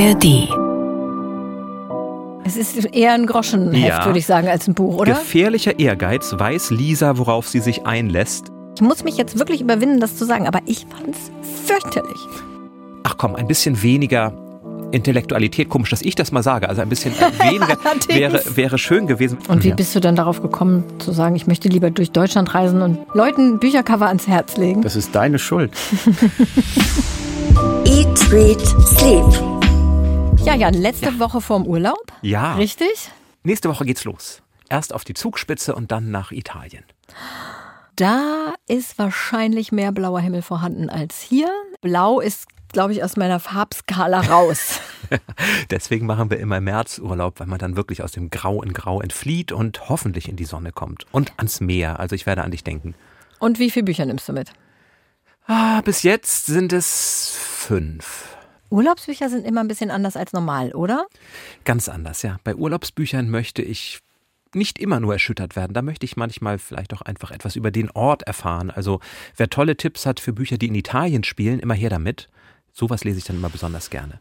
ARD. Es ist eher ein Groschenheft, Ja. würde ich sagen, als ein Buch, oder? Gefährlicher Ehrgeiz weiß Lisa, worauf sie sich einlässt. Ich muss mich jetzt wirklich überwinden, das zu sagen, aber ich fand's fürchterlich. Ach komm, ein bisschen weniger Intellektualität. Komisch, dass ich das mal sage. Also ein bisschen weniger Allerdings. wäre, wäre schön gewesen. Und wie Ja. bist du dann darauf gekommen, zu sagen, ich möchte lieber durch Deutschland reisen und Leuten Büchercover ans Herz legen? Das ist deine Schuld. Eat, Read, Sleep. Ja, Jan, letzte Woche vorm Urlaub. Ja. Richtig? Nächste Woche geht's los. Erst auf die Zugspitze und dann nach Italien. Da ist wahrscheinlich mehr blauer Himmel vorhanden als hier. Blau ist, glaube ich, aus meiner Farbskala raus. Deswegen machen wir immer im März Urlaub, weil man dann wirklich aus dem Grau in Grau entflieht und hoffentlich in die Sonne kommt. Und ans Meer. Also ich werde an dich denken. Und wie viele Bücher nimmst du mit? Ah, bis jetzt sind es fünf. Urlaubsbücher sind immer ein bisschen anders als normal, oder? Ganz anders, ja. Bei Urlaubsbüchern möchte ich nicht immer nur erschüttert werden. Da möchte ich manchmal vielleicht auch einfach etwas über den Ort erfahren. Also wer tolle Tipps hat für Bücher, die in Italien spielen, immer her damit. Sowas lese ich dann immer besonders gerne.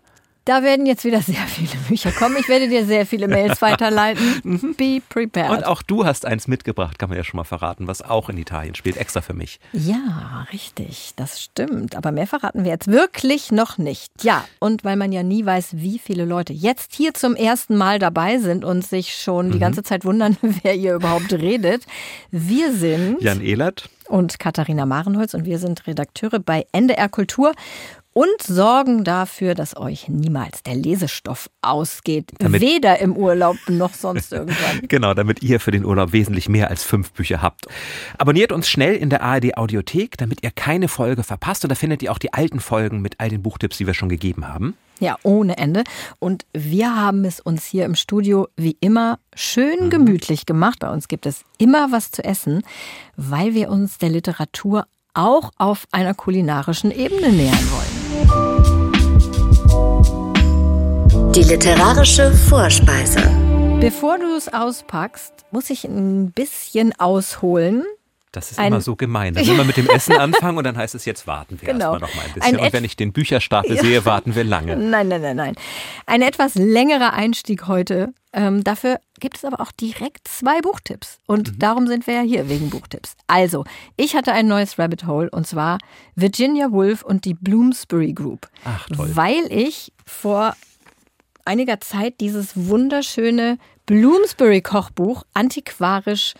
Da werden jetzt wieder sehr viele Bücher kommen. Ich werde dir sehr viele Mails weiterleiten. Be prepared. Und auch du hast eins mitgebracht, kann man ja schon mal verraten, was auch in Italien spielt, extra für mich. Ja, richtig, das stimmt. Aber mehr verraten wir jetzt wirklich noch nicht. Ja, und weil man ja nie weiß, wie viele Leute jetzt hier zum ersten Mal dabei sind und sich schon die ganze Zeit wundern, wer ihr überhaupt redet. Wir sind Jan Ehlert, und Katharina Marenholz und wir sind Redakteure bei NDR Kultur und sorgen dafür, dass euch niemals der Lesestoff ausgeht. Damit- Weder im Urlaub noch sonst irgendwann. Genau, damit ihr für den Urlaub wesentlich mehr als fünf Bücher habt. Abonniert uns schnell in der ARD Audiothek, damit ihr keine Folge verpasst. Und da findet ihr auch die alten Folgen mit all den Buchtipps, die wir schon gegeben haben. Ja, ohne Ende. Und wir haben es uns hier im Studio wie immer schön gemütlich gemacht. Bei uns gibt es immer was zu essen, weil wir uns der Literatur auch auf einer kulinarischen Ebene nähern wollen. Die literarische Vorspeise. Bevor du es auspackst, muss ich ein bisschen ausholen. Das ist Ein- immer so gemein. Dann will man mit dem Essen anfangen und dann heißt es, jetzt warten wir Genau. erstmal noch mal ein bisschen. Ein und wenn ich den Bücherstapel sehe, warten wir lange. Nein, nein, nein, nein. Ein etwas längerer Einstieg heute. Ähm, dafür gibt es aber auch direkt zwei Buchtipps. Und Mhm. darum sind wir ja hier wegen Buchtipps. Also, ich hatte ein neues Rabbit Hole und zwar Virginia Woolf und die Bloomsbury Group. Ach, toll. Weil ich vor einiger Zeit dieses wunderschöne Bloomsbury Kochbuch antiquarisch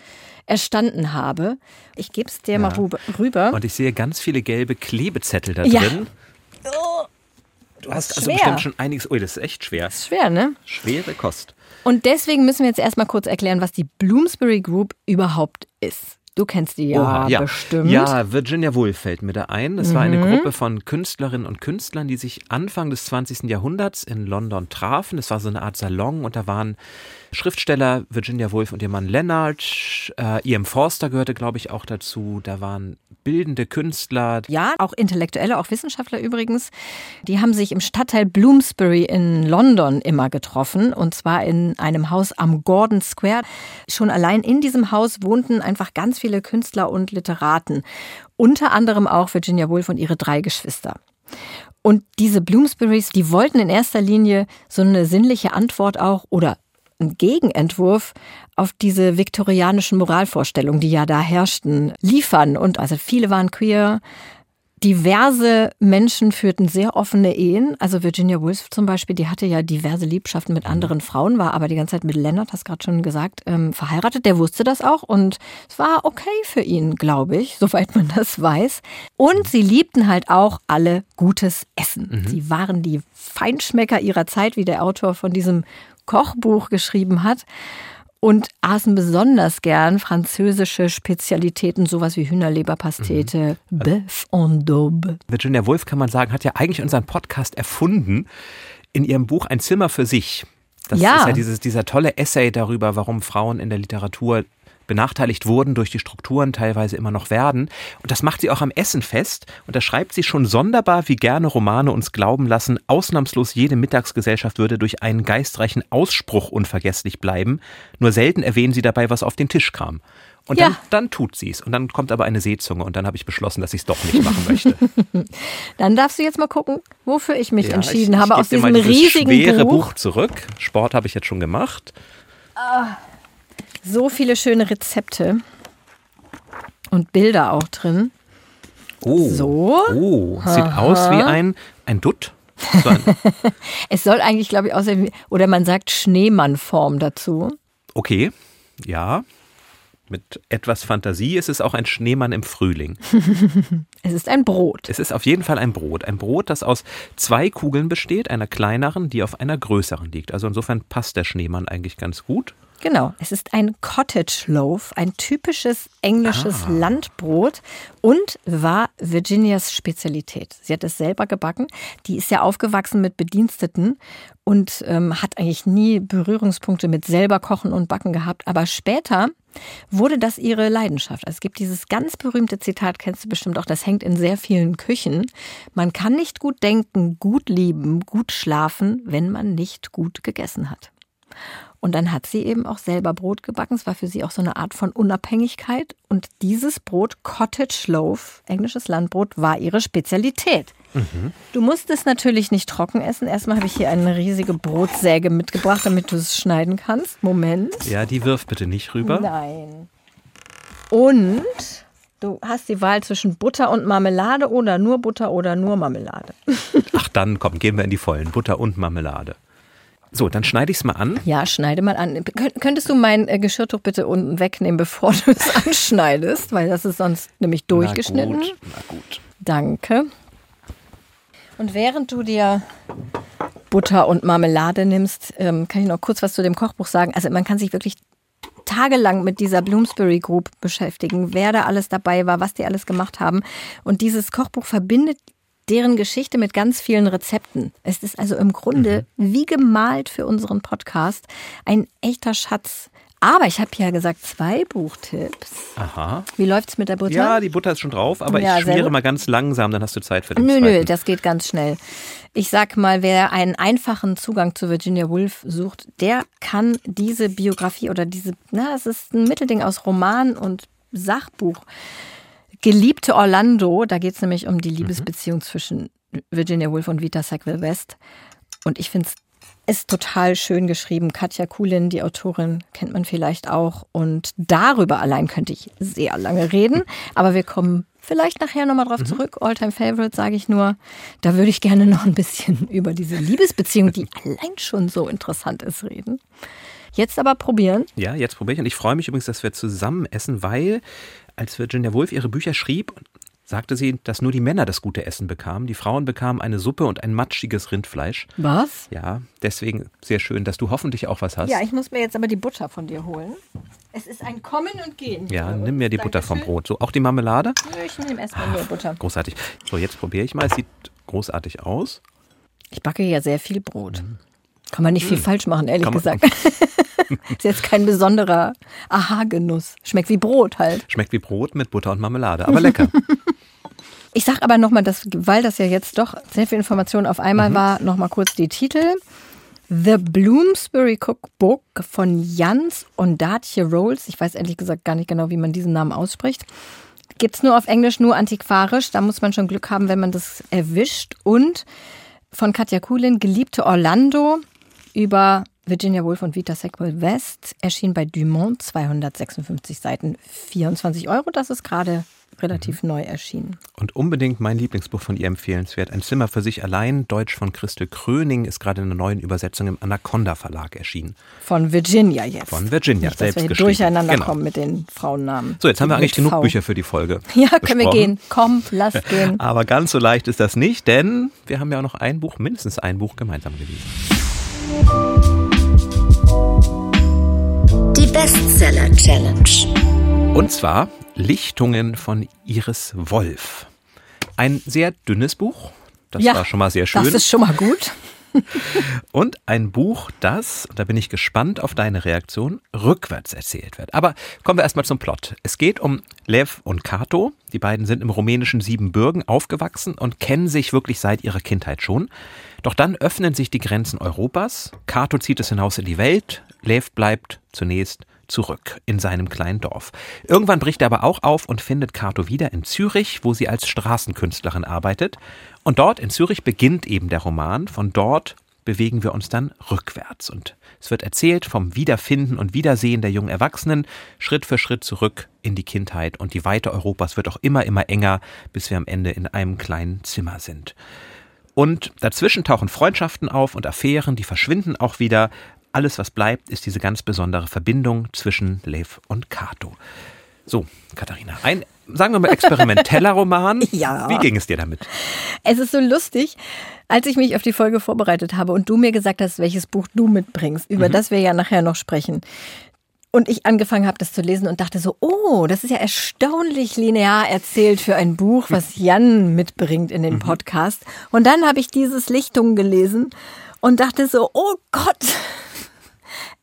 erstanden habe. Ich gebe es dir mal rüber-. Und ich sehe ganz viele gelbe Klebezettel da Ja. drin. Du hast also schwer. bestimmt schon einiges. Ui, das ist echt schwer. Ist schwer, ne? Schwere Kost. Und deswegen müssen wir jetzt erstmal kurz erklären, was die Bloomsbury Group überhaupt ist. Du kennst die ja, Oha, ja. bestimmt. Ja, Virginia Woolf fällt mir da ein. Es war Mhm. eine Gruppe von Künstlerinnen und Künstlern, die sich Anfang des 20. Jahrhunderts in London trafen. Es war so eine Art Salon und da waren Schriftsteller Virginia Woolf und ihr Mann Leonard. Äh, E.M. Forster gehörte, glaube ich, auch dazu. Da waren bildende Künstler. Ja, auch Intellektuelle, auch Wissenschaftler übrigens. Die haben sich im Stadtteil Bloomsbury in London immer getroffen und zwar in einem Haus am Gordon Square. Schon allein in diesem Haus wohnten einfach ganz viele Künstler und Literaten. Unter anderem auch Virginia Woolf und ihre drei Geschwister. Und diese Bloomsburys, die wollten in erster Linie so eine sinnliche Antwort auch oder einen Gegenentwurf auf diese viktorianischen Moralvorstellungen, die ja da herrschten, liefern. Und also viele waren queer. Diverse Menschen führten sehr offene Ehen. Also Virginia Woolf zum Beispiel, die hatte ja diverse Liebschaften mit anderen Frauen, war aber die ganze Zeit mit Leonard, hast gerade schon gesagt, ähm, verheiratet. Der wusste das auch und es war okay für ihn, glaube ich, soweit man das weiß. Und sie liebten halt auch alle gutes Essen. Sie waren die Feinschmecker ihrer Zeit, wie der Autor von diesem Kochbuch geschrieben hat. Und aßen besonders gern französische Spezialitäten, sowas wie Hühnerleberpastete, Bœuf en daube. Virginia Woolf, kann man sagen, hat ja eigentlich unseren Podcast erfunden in ihrem Buch Ein Zimmer für sich. Das Ja. ist ja dieses, dieser tolle Essay darüber, warum Frauen in der Literatur benachteiligt wurden durch die Strukturen, teilweise immer noch werden. Und das macht sie auch am Essen fest. Und da schreibt sie schon sonderbar, wie gerne Romane uns glauben lassen, ausnahmslos jede Mittagsgesellschaft würde durch einen geistreichen Ausspruch unvergesslich bleiben. Nur selten erwähnen sie dabei, was auf den Tisch kam. Und Ja. dann, dann tut sie es. Und dann kommt aber eine Seezunge und dann habe ich beschlossen, dass ich es doch nicht machen möchte. Dann darfst du jetzt mal gucken, wofür ich mich Ja, entschieden ich, habe ich aus diesem mal riesigen schwere Buch. Buch zurück. Sport habe ich jetzt schon gemacht. So viele schöne Rezepte und Bilder auch drin. Oh. So. Oh, sieht aus wie ein, ein Dutt. So ein, Es soll eigentlich, glaube ich, aussehen wie, oder man sagt Schneemannform dazu. okay, ja. Mit etwas Fantasie ist es auch ein Schneemann im Frühling. Es ist ein Brot. Es ist auf jeden Fall ein Brot. Ein Brot, das aus zwei Kugeln besteht, einer kleineren, die auf einer größeren liegt. Also insofern passt der Schneemann eigentlich ganz gut. Genau, es ist ein Cottage Loaf, ein typisches englisches Ah. Landbrot und war Virginias Spezialität. Sie hat es selber gebacken. Die ist ja aufgewachsen mit Bediensteten und ähm, hat eigentlich nie Berührungspunkte mit selber kochen und backen gehabt. Aber später wurde das ihre Leidenschaft. Also es gibt dieses ganz berühmte Zitat, kennst du bestimmt auch, das hängt in sehr vielen Küchen. Man kann nicht gut denken, gut lieben, gut schlafen, wenn man nicht gut gegessen hat. Und dann hat sie eben auch selber Brot gebacken. Es war für sie auch so eine Art von Unabhängigkeit. Und dieses Brot, Cottage Loaf, englisches Landbrot, war ihre Spezialität. Du musst es natürlich nicht trocken essen. Erstmal habe ich hier eine riesige Brotsäge mitgebracht, damit du es schneiden kannst. Moment. Ja, die wirf bitte nicht rüber. Nein. Und du hast die Wahl zwischen Butter und Marmelade oder nur Butter oder nur Marmelade. Ach, dann komm, gehen wir in die vollen. Butter und Marmelade. So, dann schneide ich es mal an. Ja, schneide mal an. Könnt- Könntest du mein äh, Geschirrtuch bitte unten wegnehmen, bevor du es anschneidest? Weil das ist sonst nämlich durchgeschnitten. Na gut, na gut. Danke. Und während du dir Butter und Marmelade nimmst, ähm, kann ich noch kurz was zu dem Kochbuch sagen. Also man kann sich wirklich tagelang mit dieser Bloomsbury Group beschäftigen, wer da alles dabei war, was die alles gemacht haben. Und dieses Kochbuch verbindet deren Geschichte mit ganz vielen Rezepten. Es ist also im Grunde wie gemalt für unseren Podcast ein echter Schatz. Aber ich habe ja gesagt, zwei Buchtipps. Aha. Wie läuft's mit der Butter? Ja, die Butter ist schon drauf, aber Ja, ich schmiere mal ganz langsam, dann hast du Zeit für den Nö, zweiten. nö, das geht ganz schnell. Ich sag mal, wer einen einfachen Zugang zu Virginia Woolf sucht, der kann diese Biografie oder diese, na, es ist ein Mittelding aus Roman und Sachbuch. Geliebte Orlando, da geht es nämlich um die Liebesbeziehung zwischen Virginia Woolf und Vita Sackville West. Und ich finde es ist total schön geschrieben. Katja Kulin, die Autorin, kennt man vielleicht auch. Und darüber allein könnte ich sehr lange reden. Aber wir kommen vielleicht nachher nochmal drauf zurück. Alltime Favorite, sage ich nur. Da würde ich gerne noch ein bisschen über diese Liebesbeziehung, die allein schon so interessant ist, reden. Jetzt aber probieren. Ja, jetzt probiere ich. Und ich freue mich übrigens, dass wir zusammen essen, weil als Virginia Woolf ihre Bücher schrieb, sagte sie, dass nur die Männer das gute Essen bekamen. Die Frauen bekamen eine Suppe und ein matschiges Rindfleisch. Was? Ja, deswegen sehr schön, dass du hoffentlich auch was hast. Ja, ich muss mir jetzt aber die Butter von dir holen. Es ist ein Kommen und Gehen. Ja, nimm mir die Butter vom Dankeschön. Brot. So, auch die Marmelade? Nö, Ich nehme erstmal nur Butter. Großartig. So, jetzt probiere ich mal. Es sieht großartig aus. Ich backe ja sehr viel Brot. Kann man nicht viel falsch machen, ehrlich Kann man- gesagt. ist jetzt kein besonderer Aha-Genuss. Schmeckt wie Brot halt. Schmeckt wie Brot mit Butter und Marmelade, aber lecker. Ich sag aber nochmal, weil das ja jetzt doch sehr viel Information auf einmal war, nochmal kurz die Titel. The Bloomsbury Cookbook von Jans und Datje Rolls. Ich weiß ehrlich gesagt gar nicht genau, wie man diesen Namen ausspricht. Gibt's nur auf Englisch, nur antiquarisch. Da muss man schon Glück haben, wenn man das erwischt. Und von Katja Kulin, Geliebte Orlando über Virginia Woolf und Vita Sackville West erschien bei Dumont 256 Seiten, 24 Euro. Das ist gerade relativ neu erschienen. Und unbedingt mein Lieblingsbuch von ihr empfehlenswert. Ein Zimmer für sich allein, Deutsch von Christel Kröning, ist gerade in einer neuen Übersetzung im Anaconda Verlag erschienen. Von Virginia jetzt. Von Virginia, Nicht, dass selbst wir hier geschrieben. durcheinander Genau. kommen mit den Frauennamen. So, jetzt haben wir eigentlich genug V. Bücher für die Folge. Ja, können wir besprochen. gehen. Komm, lass gehen. Aber ganz so leicht ist das nicht, denn wir haben ja auch noch ein Buch, mindestens ein Buch gemeinsam gelesen. Die Bestseller Challenge. Und zwar Lichtungen von Iris Wolf. Ein sehr dünnes Buch. Das ja, war schon mal sehr schön. Das ist schon mal gut. Und ein Buch, das, und da bin ich gespannt auf deine Reaktion, rückwärts erzählt wird. Aber kommen wir erstmal zum Plot. Es geht um Lev und Kato. Die beiden sind im rumänischen Siebenbürgen aufgewachsen und kennen sich wirklich seit ihrer Kindheit schon. Doch dann öffnen sich die Grenzen Europas. Kato zieht es hinaus in die Welt. Lev bleibt zunächst zurück in seinem kleinen Dorf. Irgendwann bricht er aber auch auf und findet Kato wieder in Zürich, wo sie als Straßenkünstlerin arbeitet. Und dort in Zürich beginnt eben der Roman. Von dort bewegen wir uns dann rückwärts. Und es wird erzählt vom Wiederfinden und Wiedersehen der jungen Erwachsenen, Schritt für Schritt zurück in die Kindheit. Und die Weite Europas wird auch immer, immer enger, bis wir am Ende in einem kleinen Zimmer sind. Und dazwischen tauchen Freundschaften auf und Affären, die verschwinden auch wieder. Alles, was bleibt, ist diese ganz besondere Verbindung zwischen Lev und Kato. So, Katharina, ein, sagen wir mal, experimenteller Roman. Ja. Wie ging es dir damit? Es ist so lustig, als ich mich auf die Folge vorbereitet habe und du mir gesagt hast, welches Buch du mitbringst, über das wir ja nachher noch sprechen. Und ich angefangen habe, das zu lesen und dachte so, oh, das ist ja erstaunlich linear erzählt für ein Buch, was Jan mitbringt in den Podcast. Und dann habe ich dieses Lichtung gelesen und dachte so, oh Gott.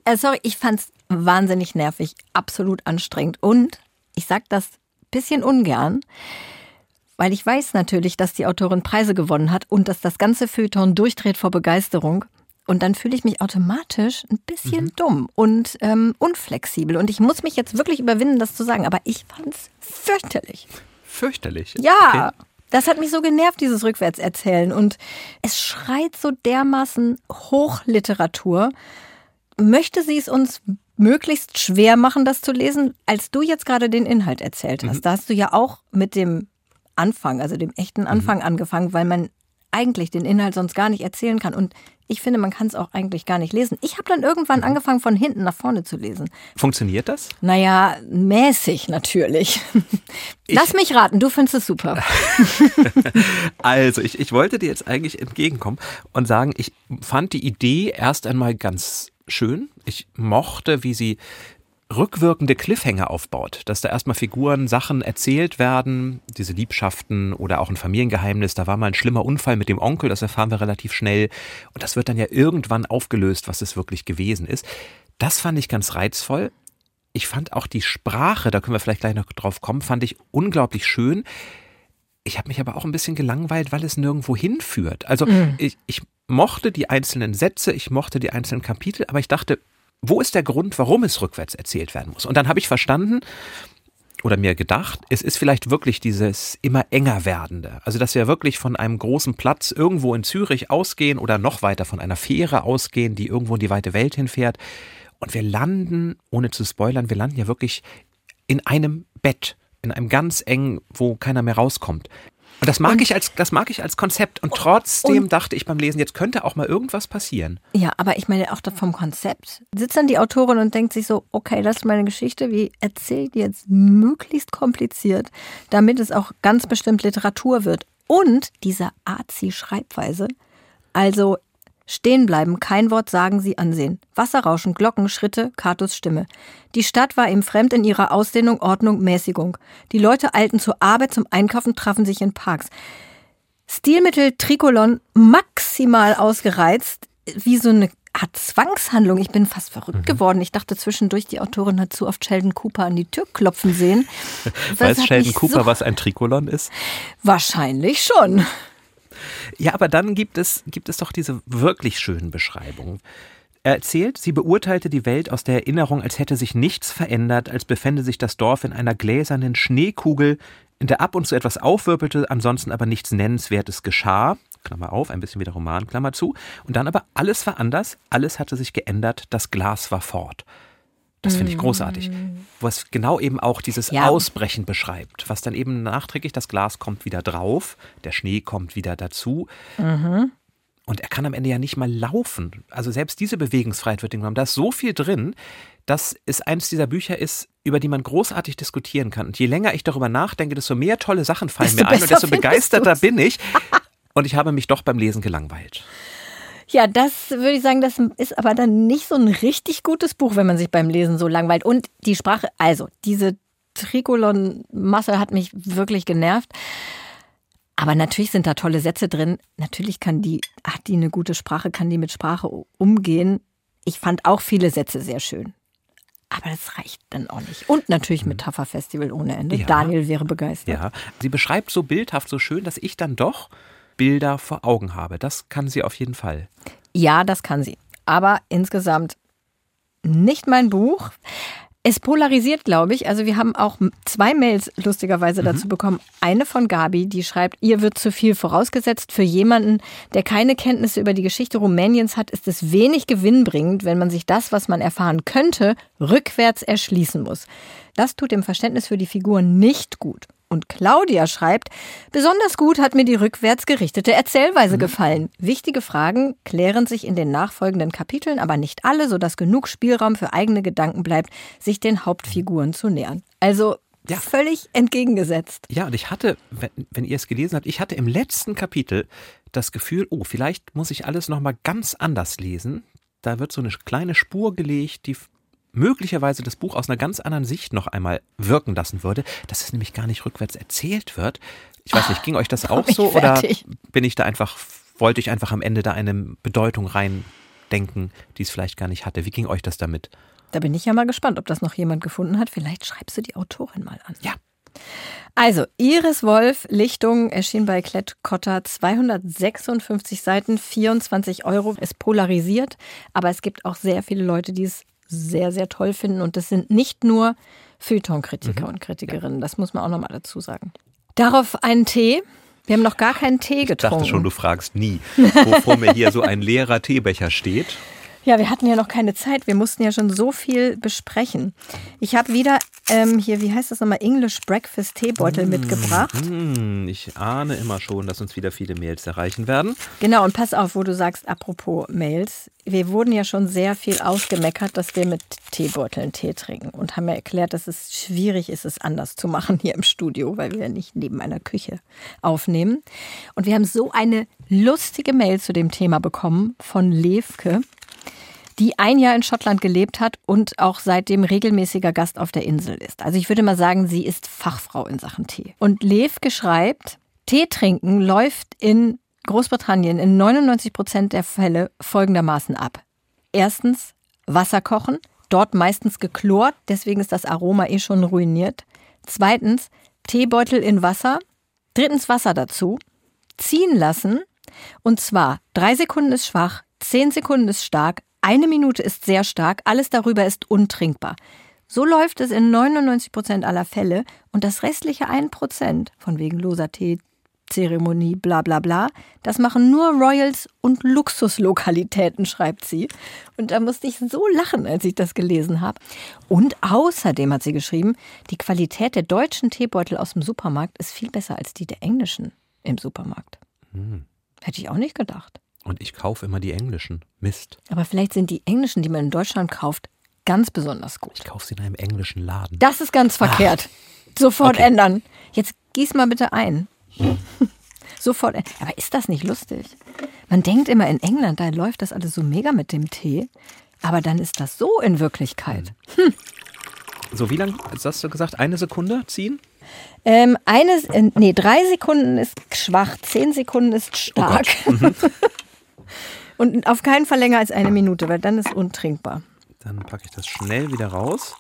Äh, sorry, ich fand's wahnsinnig nervig, absolut anstrengend. Und ich sag das bisschen ungern, weil ich weiß natürlich, dass die Autorin Preise gewonnen hat und dass das ganze Feuilleton durchdreht vor Begeisterung. Und dann fühle ich mich automatisch ein bisschen dumm und ähm, unflexibel. Und ich muss mich jetzt wirklich überwinden, das zu sagen. Aber ich fand's fürchterlich. Fürchterlich. Ja, Okay. das hat mich so genervt, dieses Rückwärtserzählen. Und es schreit so dermaßen Hochliteratur. Möchte sie es uns möglichst schwer machen, das zu lesen, als du jetzt gerade den Inhalt erzählt hast? Da hast du ja auch mit dem Anfang, also dem echten Anfang angefangen, weil man eigentlich den Inhalt sonst gar nicht erzählen kann. Und ich finde, man kann es auch eigentlich gar nicht lesen. Ich habe dann irgendwann angefangen, von hinten nach vorne zu lesen. Funktioniert das? Naja, mäßig natürlich. Lass mich raten, du findest es super. Also, ich, ich wollte dir jetzt eigentlich entgegenkommen und sagen, ich fand die Idee erst einmal ganz schön. Ich mochte, wie sie rückwirkende Cliffhanger aufbaut, dass da erstmal Figuren, Sachen erzählt werden, diese Liebschaften oder auch ein Familiengeheimnis, da war mal ein schlimmer Unfall mit dem Onkel, das erfahren wir relativ schnell und das wird dann ja irgendwann aufgelöst, was es wirklich gewesen ist. Das fand ich ganz reizvoll. Ich fand auch die Sprache, da können wir vielleicht gleich noch drauf kommen, fand ich unglaublich schön. Ich habe mich aber auch ein bisschen gelangweilt, weil es nirgendwo hinführt. Also ich, ich mochte die einzelnen Sätze, ich mochte die einzelnen Kapitel, aber ich dachte, wo ist der Grund, warum es rückwärts erzählt werden muss? Und dann habe ich verstanden oder mir gedacht, es ist vielleicht wirklich dieses immer enger werdende. Also, dass wir wirklich von einem großen Platz irgendwo in Zürich ausgehen oder noch weiter von einer Fähre ausgehen, die irgendwo in die weite Welt hinfährt. Und wir landen, ohne zu spoilern, wir landen ja wirklich in einem Bett, in einem ganz engen, wo keiner mehr rauskommt. Und das mag ich als das mag ich als Konzept und trotzdem und- dachte ich beim Lesen, jetzt könnte auch mal irgendwas passieren. Ja, aber ich meine auch vom Konzept. Sitzt dann die Autorin und denkt sich so, okay, das ist meine Geschichte, wie erzählt die jetzt möglichst kompliziert, damit es auch ganz bestimmt Literatur wird. Und diese Azi-Schreibweise, also stehen bleiben, kein Wort sagen, sie ansehen. Wasserrauschen, Glocken, Schritte, Katos Stimme. Die Stadt war ihm fremd in ihrer Ausdehnung, Ordnung, Mäßigung. Die Leute eilten zur Arbeit, zum Einkaufen, trafen sich in Parks. Stilmittel Trikolon maximal ausgereizt, wie so eine Art Zwangshandlung. Ich bin fast verrückt geworden. Ich dachte zwischendurch, die Autorin hat zu oft Sheldon Cooper an die Tür klopfen sehen. Weiß Sheldon Cooper, so, was ein Trikolon ist? Wahrscheinlich schon. Ja, aber dann gibt es, gibt es doch diese wirklich schönen Beschreibungen. Er erzählt, sie beurteilte die Welt aus der Erinnerung, als hätte sich nichts verändert, als befände sich das Dorf in einer gläsernen Schneekugel, in der ab und zu etwas aufwirbelte, ansonsten aber nichts Nennenswertes geschah. Klammer auf, ein bisschen wie der Roman, Klammer zu. Und dann aber alles war anders, alles hatte sich geändert, das Glas war fort. Das finde ich großartig. Was genau eben auch dieses Ja. Ausbrechen beschreibt, was dann eben nachträglich, das Glas kommt wieder drauf, der Schnee kommt wieder dazu. Und er kann am Ende ja nicht mal laufen. Also selbst diese Bewegungsfreiheit wird ihm genommen. Da ist so viel drin, dass es eines dieser Bücher ist, über die man großartig diskutieren kann. Und je länger ich darüber nachdenke, desto mehr tolle Sachen fallen Desto mir ein und desto begeisterter du's. bin ich. Und ich habe mich doch beim Lesen gelangweilt. Ja, das würde ich sagen, das ist aber dann nicht so ein richtig gutes Buch, wenn man sich beim Lesen so langweilt. Und die Sprache, also diese Trikolon-Masse hat mich wirklich genervt. Aber natürlich sind da tolle Sätze drin. Natürlich kann die, hat die eine gute Sprache, kann die mit Sprache umgehen. Ich fand auch viele Sätze sehr schön. Aber das reicht dann auch nicht. Und natürlich Metapher-Festival ohne Ende. Ja. Daniel wäre begeistert. Ja, sie beschreibt so bildhaft, so schön, dass ich dann doch Bilder vor Augen habe. Das kann sie auf jeden Fall. Ja, das kann sie. Aber insgesamt nicht mein Buch. Es polarisiert, glaube ich. Also wir haben auch zwei Mails lustigerweise Mhm. dazu bekommen. Eine von Gabi, die schreibt, ihr wird zu viel vorausgesetzt. Für jemanden, der keine Kenntnisse über die Geschichte Rumäniens hat, ist es wenig gewinnbringend, wenn man sich das, was man erfahren könnte, rückwärts erschließen muss. Das tut dem Verständnis für die Figuren nicht gut. Und Claudia schreibt, besonders gut hat mir die rückwärts gerichtete Erzählweise gefallen. Wichtige Fragen klären sich in den nachfolgenden Kapiteln, aber nicht alle, sodass genug Spielraum für eigene Gedanken bleibt, sich den Hauptfiguren zu nähern. Also Ja. völlig entgegengesetzt. Ja, und ich hatte, wenn, wenn ihr es gelesen habt, ich hatte im letzten Kapitel das Gefühl, oh, vielleicht muss ich alles nochmal ganz anders lesen. Da wird so eine kleine Spur gelegt, die möglicherweise das Buch aus einer ganz anderen Sicht noch einmal wirken lassen würde, dass es nämlich gar nicht rückwärts erzählt wird. Ich weiß nicht, ging euch das auch bin ich so oder bin ich da einfach, wollte ich einfach am Ende da eine Bedeutung reindenken, die es vielleicht gar nicht hatte? Wie ging euch das damit? Da bin ich ja mal gespannt, ob das noch jemand gefunden hat. Vielleicht schreibst du die Autorin mal an. Ja. Also, Iris Wolf, Lichtung, erschien bei Klett Cotta, 256 Seiten, 24 Euro. Es polarisiert, aber es gibt auch sehr viele Leute, die es sehr, sehr toll finden. Und das sind nicht nur Feuilleton-Kritiker und Kritikerinnen. Das muss man auch nochmal dazu sagen. Darauf einen Tee. Wir haben noch gar keinen Tee Ich getrunken. dachte schon, du fragst nie, wo vor mir hier so ein leerer Teebecher steht. Ja, wir hatten ja noch keine Zeit. Wir mussten ja schon so viel besprechen. Ich habe wieder ähm, hier, wie heißt das nochmal, English Breakfast Teebeutel mitgebracht. Hm, ich ahne immer schon, dass uns wieder viele Mails erreichen werden. Genau, und pass auf, wo du sagst, apropos Mails. Wir wurden ja schon sehr viel ausgemeckert, dass wir mit Teebeuteln Tee trinken und haben ja erklärt, dass es schwierig ist, es anders zu machen hier im Studio, weil wir ja nicht neben einer Küche aufnehmen. Und wir haben so eine lustige Mail zu dem Thema bekommen von Levke die ein Jahr in Schottland gelebt hat und auch seitdem regelmäßiger Gast auf der Insel ist. Also ich würde mal sagen, sie ist Fachfrau in Sachen Tee. Und Levke schreibt, Tee trinken läuft in Großbritannien in 99 Prozent der Fälle folgendermaßen ab. Erstens Wasser kochen, dort meistens geklort, deswegen ist das Aroma eh schon ruiniert. Zweitens Teebeutel in Wasser. Drittens Wasser dazu. Ziehen lassen. Und zwar drei Sekunden ist schwach, zehn Sekunden ist stark, eine Minute ist sehr stark, alles darüber ist untrinkbar. So läuft es in 99 Prozent aller Fälle und das restliche 1 Prozent, von wegen loser Tee, Zeremonie, bla bla bla, das machen nur Royals und Luxuslokalitäten, schreibt sie. Und da musste ich so lachen, als ich das gelesen habe. Und außerdem hat sie geschrieben, die Qualität der deutschen Teebeutel aus dem Supermarkt ist viel besser als die der englischen im Supermarkt. Hätte ich auch nicht gedacht. Und ich kaufe immer die englischen. Mist. Aber vielleicht sind die englischen, die man in Deutschland kauft, ganz besonders gut. Ich kaufe sie in einem englischen Laden. Das ist ganz verkehrt. Sofort Okay. ändern. Jetzt gieß mal bitte ein. Sofort. Aber ist das nicht lustig? Man denkt immer in England, da läuft das alles so mega mit dem Tee. Aber dann ist das so in Wirklichkeit. So, wie lange hast du gesagt? Eine Sekunde ziehen? Ähm, eines, äh, nee, drei Sekunden ist schwach, zehn Sekunden ist stark. Und auf keinen Fall länger als eine Minute, weil dann ist untrinkbar. Dann packe ich das schnell wieder raus.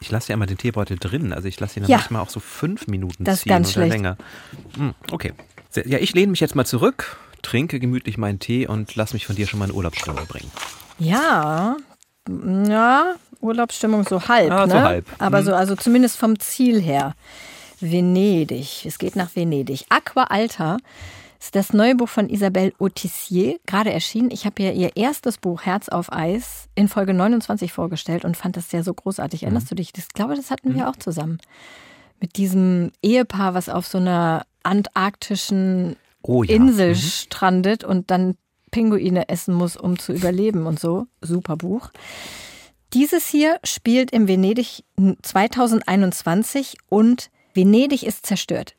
Ich lasse ja immer den Teebeutel drin. Also ich lasse ihn dann Ja. manchmal auch so fünf Minuten Das ist ziehen ganz oder schlecht. länger. Hm, okay. Ja, ich lehne mich jetzt mal zurück, trinke gemütlich meinen Tee und lass mich von dir schon mal in Urlaubsstimmung bringen. Ja, ja, Urlaubsstimmung so halb, Ah, ne? so halb. Aber so, also zumindest vom Ziel her. Venedig. Es geht nach Venedig. Aqua Alta ist das neue Buch von Isabelle Autissier, gerade erschienen. Ich habe ja ihr erstes Buch Herz auf Eis in Folge 29 vorgestellt und fand das ja so großartig. Mhm. Erinnerst du dich? Ich glaube, das hatten wir auch zusammen. Mit diesem Ehepaar, was auf so einer antarktischen Oh ja. Insel Mhm. strandet und dann Pinguine essen muss, um zu überleben und so. Super Buch. Dieses hier spielt im Venedig 2021 und Venedig ist zerstört.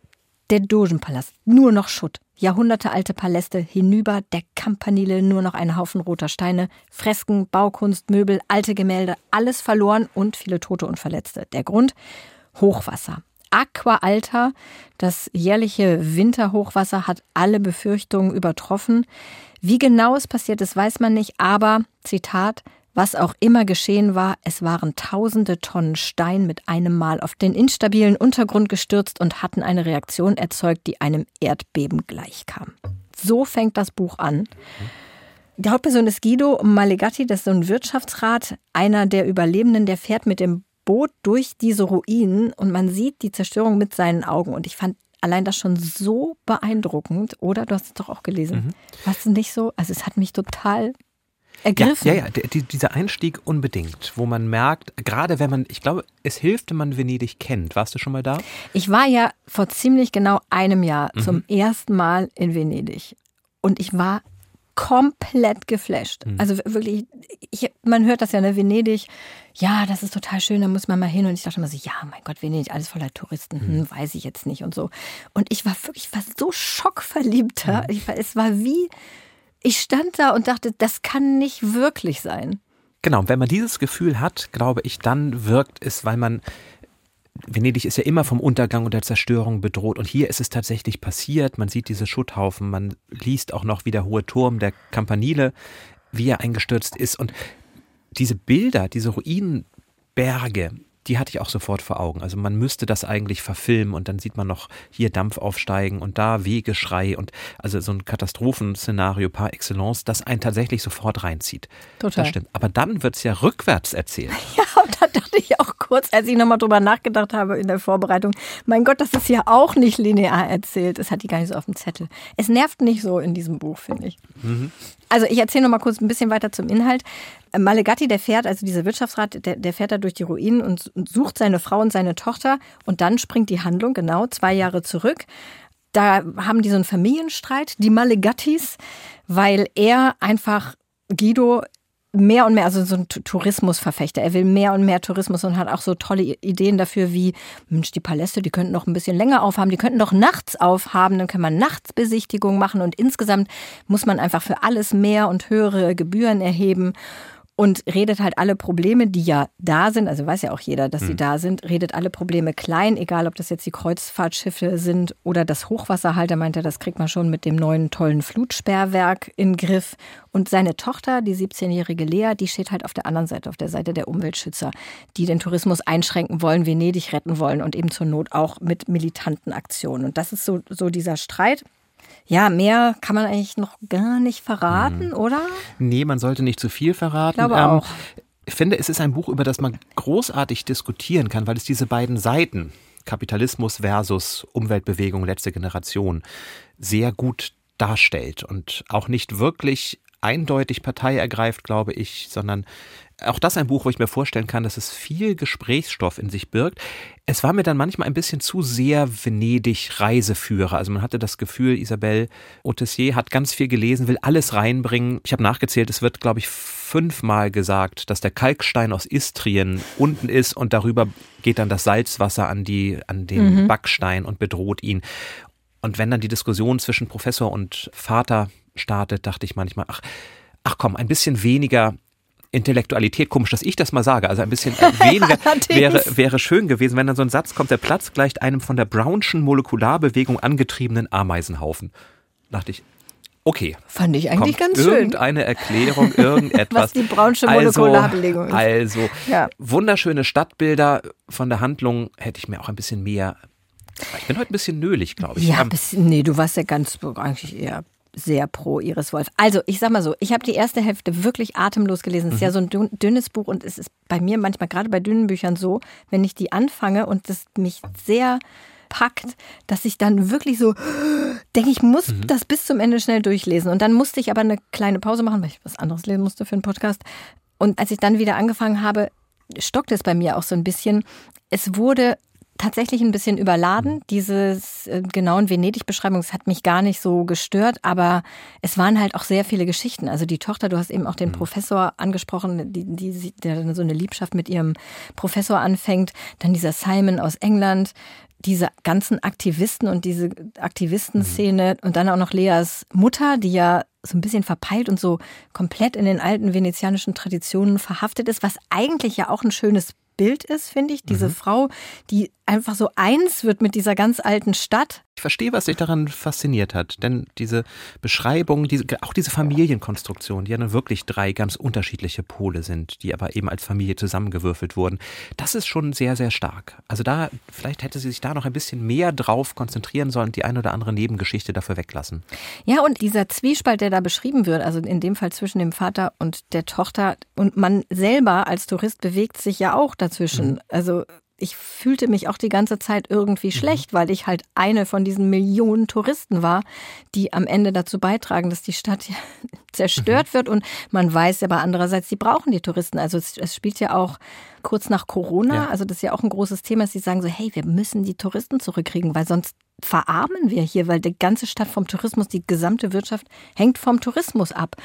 Der Dogenpalast, nur noch Schutt. Jahrhundertealte Paläste hinüber, der Campanile nur noch ein Haufen roter Steine, Fresken, Baukunst, Möbel, alte Gemälde, alles verloren und viele Tote und Verletzte. Der Grund? Hochwasser. Aqua Alta, das jährliche Winterhochwasser, hat alle Befürchtungen übertroffen. Wie genau es passiert ist, weiß man nicht, aber, Zitat, was auch immer geschehen war, es waren tausende Tonnen Stein mit einem Mal auf den instabilen Untergrund gestürzt und hatten eine Reaktion erzeugt, die einem Erdbeben gleichkam. So fängt das Buch an. Die Hauptperson ist Guido Malegatti, das ist so ein Wirtschaftsrat, einer der Überlebenden, der fährt mit dem Boot durch diese Ruinen und man sieht die Zerstörung mit seinen Augen. Und ich fand allein das schon so beeindruckend, oder? Du hast es doch auch gelesen. Mhm. Warst du nicht so? Also es hat mich total ergriffen. Ja, ja, ja. Die, dieser Einstieg unbedingt, wo man merkt, gerade wenn man, ich glaube, es hilft, wenn man Venedig kennt. Warst du schon mal da? Ich war ja vor ziemlich genau einem Jahr mhm. zum ersten Mal in Venedig. Und ich war komplett geflasht. Mhm. Also wirklich, ich, man hört das ja, ne, Venedig, ja, das ist total schön, da muss man mal hin. Und ich dachte immer so, ja, mein Gott, Venedig, alles voller Touristen, hm, mhm. weiß ich jetzt nicht und so. Und ich war wirklich, ich war so schockverliebt da. Mhm. Ich war, es war wie, ich stand da und dachte, das kann nicht wirklich sein. Genau, wenn man dieses Gefühl hat, glaube ich, dann wirkt es, weil man Venedig ist ja immer vom Untergang und der Zerstörung bedroht. Und hier ist es tatsächlich passiert. Man sieht diese Schutthaufen, man liest auch noch, wie der hohe Turm der Campanile, wie er eingestürzt ist. Und diese Bilder, diese Ruinenberge, die hatte ich auch sofort vor Augen. Also man müsste das eigentlich verfilmen und dann sieht man noch hier Dampf aufsteigen und da Wegeschrei und also so ein Katastrophenszenario par excellence, das einen tatsächlich sofort reinzieht. Total. Das stimmt. Aber dann wird es ja rückwärts erzählt. Ja, und da dachte ich auch kurz, als ich nochmal drüber nachgedacht habe in der Vorbereitung, mein Gott, das ist ja auch nicht linear erzählt. Das hat die gar nicht so auf dem Zettel. Es nervt nicht so in diesem Buch, finde ich. Mhm. Also ich erzähle noch mal kurz ein bisschen weiter zum Inhalt. Malegatti, der fährt, also dieser Wirtschaftsrat, der, der fährt da durch die Ruinen und sucht seine Frau und seine Tochter und dann springt die Handlung genau zwei Jahre zurück. Da haben die so einen Familienstreit, die Malegattis, weil er einfach Guido mehr und mehr, also so ein Tourismusverfechter. Er will mehr und mehr Tourismus und hat auch so tolle Ideen dafür, wie, Mensch, die Paläste, die könnten noch ein bisschen länger aufhaben, die könnten doch nachts aufhaben, dann kann man Nachtsbesichtigungen machen und insgesamt muss man einfach für alles mehr und höhere Gebühren erheben und redet halt alle Probleme, die ja da sind, also weiß ja auch jeder, dass sie mhm. da sind, redet alle Probleme klein, egal ob das jetzt die Kreuzfahrtschiffe sind oder das Hochwasser halt, er meinte, das kriegt man schon mit dem neuen tollen Flutsperrwerk in Griff. Und seine Tochter, die 17-jährige Lea, die steht halt auf der anderen Seite, auf der Seite der Umweltschützer, die den Tourismus einschränken wollen, Venedig retten wollen und eben zur Not auch mit militanten Aktionen. Und das ist so, so dieser Streit. Ja, mehr kann man eigentlich noch gar nicht verraten, hm. oder? Nee, man sollte nicht zu viel verraten. Ich glaube ähm, auch. Ich finde, es ist ein Buch, über das man großartig diskutieren kann, weil es diese beiden Seiten, Kapitalismus versus Umweltbewegung letzte Generation, sehr gut darstellt und auch nicht wirklich eindeutig Partei ergreift, glaube ich, sondern auch das ein Buch, wo ich mir vorstellen kann, dass es viel Gesprächsstoff in sich birgt. Es war mir dann manchmal ein bisschen zu sehr Venedig-Reiseführer. Also man hatte das Gefühl, Isabelle Autissier hat ganz viel gelesen, will alles reinbringen. Ich habe nachgezählt, es wird, glaube ich, fünfmal gesagt, dass der Kalkstein aus Istrien unten ist und darüber geht dann das Salzwasser an, die, an den mhm. Backstein und bedroht ihn. Und wenn dann die Diskussion zwischen Professor und Vater startet, dachte ich manchmal, ach, ach komm, ein bisschen weniger Intellektualität, komisch, dass ich das mal sage, also ein bisschen äh, weniger wäre, wäre schön gewesen, wenn dann so ein Satz kommt, der Platz gleicht einem von der Brownschen Molekularbewegung angetriebenen Ameisenhaufen. Dachte ich, okay. Fand ich eigentlich kommt ganz schön. Irgendeine Erklärung, irgendetwas. Was die Brownsche Molekularbewegung also, ist. Also, ja. wunderschöne Stadtbilder. Von der Handlung hätte ich mir auch ein bisschen mehr ich bin heute ein bisschen nölig, glaube ich. Ja, ähm, bisschen, nee, du warst ja ganz eigentlich eher sehr pro Iris Wolf. Also, ich sag mal so, ich habe die erste Hälfte wirklich atemlos gelesen. Es ist mhm. ja so ein dünnes Buch und es ist bei mir manchmal gerade bei dünnen Büchern so, wenn ich die anfange und das mich sehr packt, dass ich dann wirklich so denke, ich muss mhm. das bis zum Ende schnell durchlesen. Und dann musste ich aber eine kleine Pause machen, weil ich was anderes lesen musste für einen Podcast. Und als ich dann wieder angefangen habe, stockte es bei mir auch so ein bisschen. Es wurde tatsächlich ein bisschen überladen. Mhm. Dieses äh, genauen Venedig-Beschreibung, hat mich gar nicht so gestört, aber es waren halt auch sehr viele Geschichten. Also die Tochter, du hast eben auch den mhm. Professor angesprochen, die, die, der so eine Liebschaft mit ihrem Professor anfängt. Dann dieser Simon aus England, diese ganzen Aktivisten und diese Aktivistenszene mhm. und dann auch noch Leas Mutter, die ja so ein bisschen verpeilt und so komplett in den alten venezianischen Traditionen verhaftet ist, was eigentlich ja auch ein schönes Bild ist, finde ich. Diese mhm. Frau, die einfach so eins wird mit dieser ganz alten Stadt. Ich verstehe, was dich daran fasziniert hat, denn diese Beschreibung, diese, auch diese Familienkonstruktion, die ja nun wirklich drei ganz unterschiedliche Pole sind, die aber eben als Familie zusammengewürfelt wurden, das ist schon sehr, sehr stark. Also da, vielleicht hätte sie sich da noch ein bisschen mehr drauf konzentrieren sollen, die eine oder andere Nebengeschichte dafür weglassen. Ja, und dieser Zwiespalt, der da beschrieben wird, also in dem Fall zwischen dem Vater und der Tochter und man selber als Tourist bewegt sich ja auch dazwischen. Mhm. Also ich fühlte mich auch die ganze Zeit irgendwie mhm. schlecht, weil ich halt eine von diesen Millionen Touristen war, die am Ende dazu beitragen, dass die Stadt zerstört mhm. wird. Und man weiß aber andererseits, sie brauchen die Touristen. Also es, es spielt ja auch kurz nach Corona, ja. also das ist ja auch ein großes Thema, dass sie sagen so, hey, wir müssen die Touristen zurückkriegen, weil sonst verarmen wir hier, weil die ganze Stadt vom Tourismus, die gesamte Wirtschaft hängt vom Tourismus ab.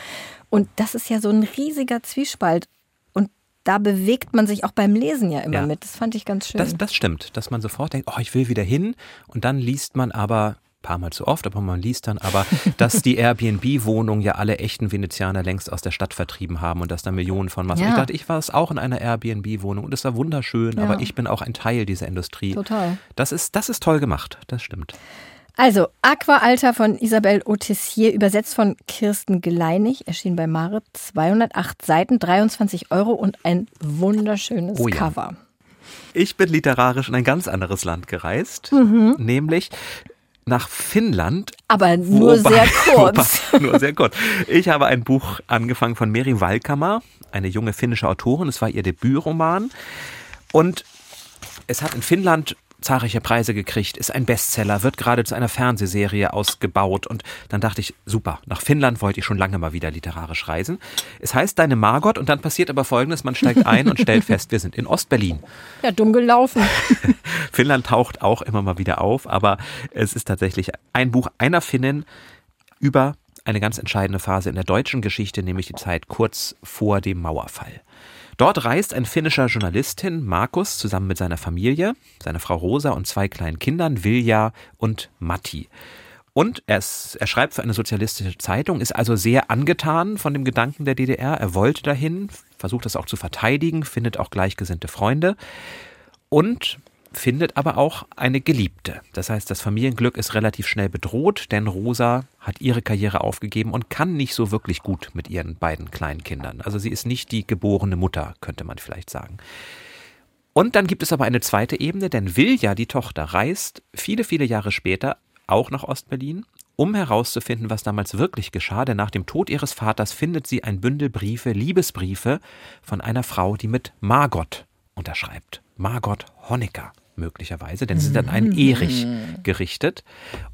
Und das ist ja so ein riesiger Zwiespalt da bewegt man sich auch beim Lesen ja immer ja. mit. Das fand ich ganz schön. Das, das stimmt, dass man sofort denkt, oh, ich will wieder hin. Und dann liest man aber ein paar Mal zu oft, aber man liest dann aber, dass die Airbnb-Wohnungen ja alle echten Venezianer längst aus der Stadt vertrieben haben und dass da Millionen von Massen. Ja. Ich dachte, ich war es auch in einer Airbnb-Wohnung und es war wunderschön, ja. aber ich bin auch ein Teil dieser Industrie. Total. Das ist, das ist toll gemacht, das stimmt. Also, Aqua-Alter von Isabelle Autissier, übersetzt von Kirsten Geleinig, erschien bei Mare, 208 Seiten, 23 Euro und ein wunderschönes oh ja. Cover. Ich bin literarisch in ein ganz anderes Land gereist, mhm. nämlich nach Finnland. Aber nur wobei, sehr kurz. Wobei, nur sehr kurz. Ich habe ein Buch angefangen von Meri Valkama, eine junge finnische Autorin. Es war ihr Debütroman. Und es hat in Finnland zahlreiche Preise gekriegt, ist ein Bestseller, wird gerade zu einer Fernsehserie ausgebaut und dann dachte ich, super, nach Finnland wollte ich schon lange mal wieder literarisch reisen. Es heißt Deine Margot und dann passiert aber folgendes, man steigt ein und stellt fest, wir sind in Ostberlin. Ja, dumm gelaufen. Finnland taucht auch immer mal wieder auf, aber es ist tatsächlich ein Buch einer Finnin über eine ganz entscheidende Phase in der deutschen Geschichte, nämlich die Zeit kurz vor dem Mauerfall. Dort reist ein finnischer Journalistin, Markus, zusammen mit seiner Familie, seiner Frau Rosa und zwei kleinen Kindern, Vilja und Matti. Und er, ist, er schreibt für eine sozialistische Zeitung, ist also sehr angetan von dem Gedanken der DDR. Er wollte dahin, versucht das auch zu verteidigen, findet auch gleichgesinnte Freunde. Und findet aber auch eine Geliebte. Das heißt, das Familienglück ist relativ schnell bedroht, denn Rosa hat ihre Karriere aufgegeben und kann nicht so wirklich gut mit ihren beiden kleinen Kindern. Also sie ist nicht die geborene Mutter, könnte man vielleicht sagen. Und dann gibt es aber eine zweite Ebene, denn Vilja, die Tochter, reist viele, viele Jahre später auch nach Ostberlin, um herauszufinden, was damals wirklich geschah, denn nach dem Tod ihres Vaters findet sie ein Bündel Briefe, Liebesbriefe von einer Frau, die mit Margot unterschreibt. Margot Honecker möglicherweise, denn sie sind an einen mhm. Erich gerichtet.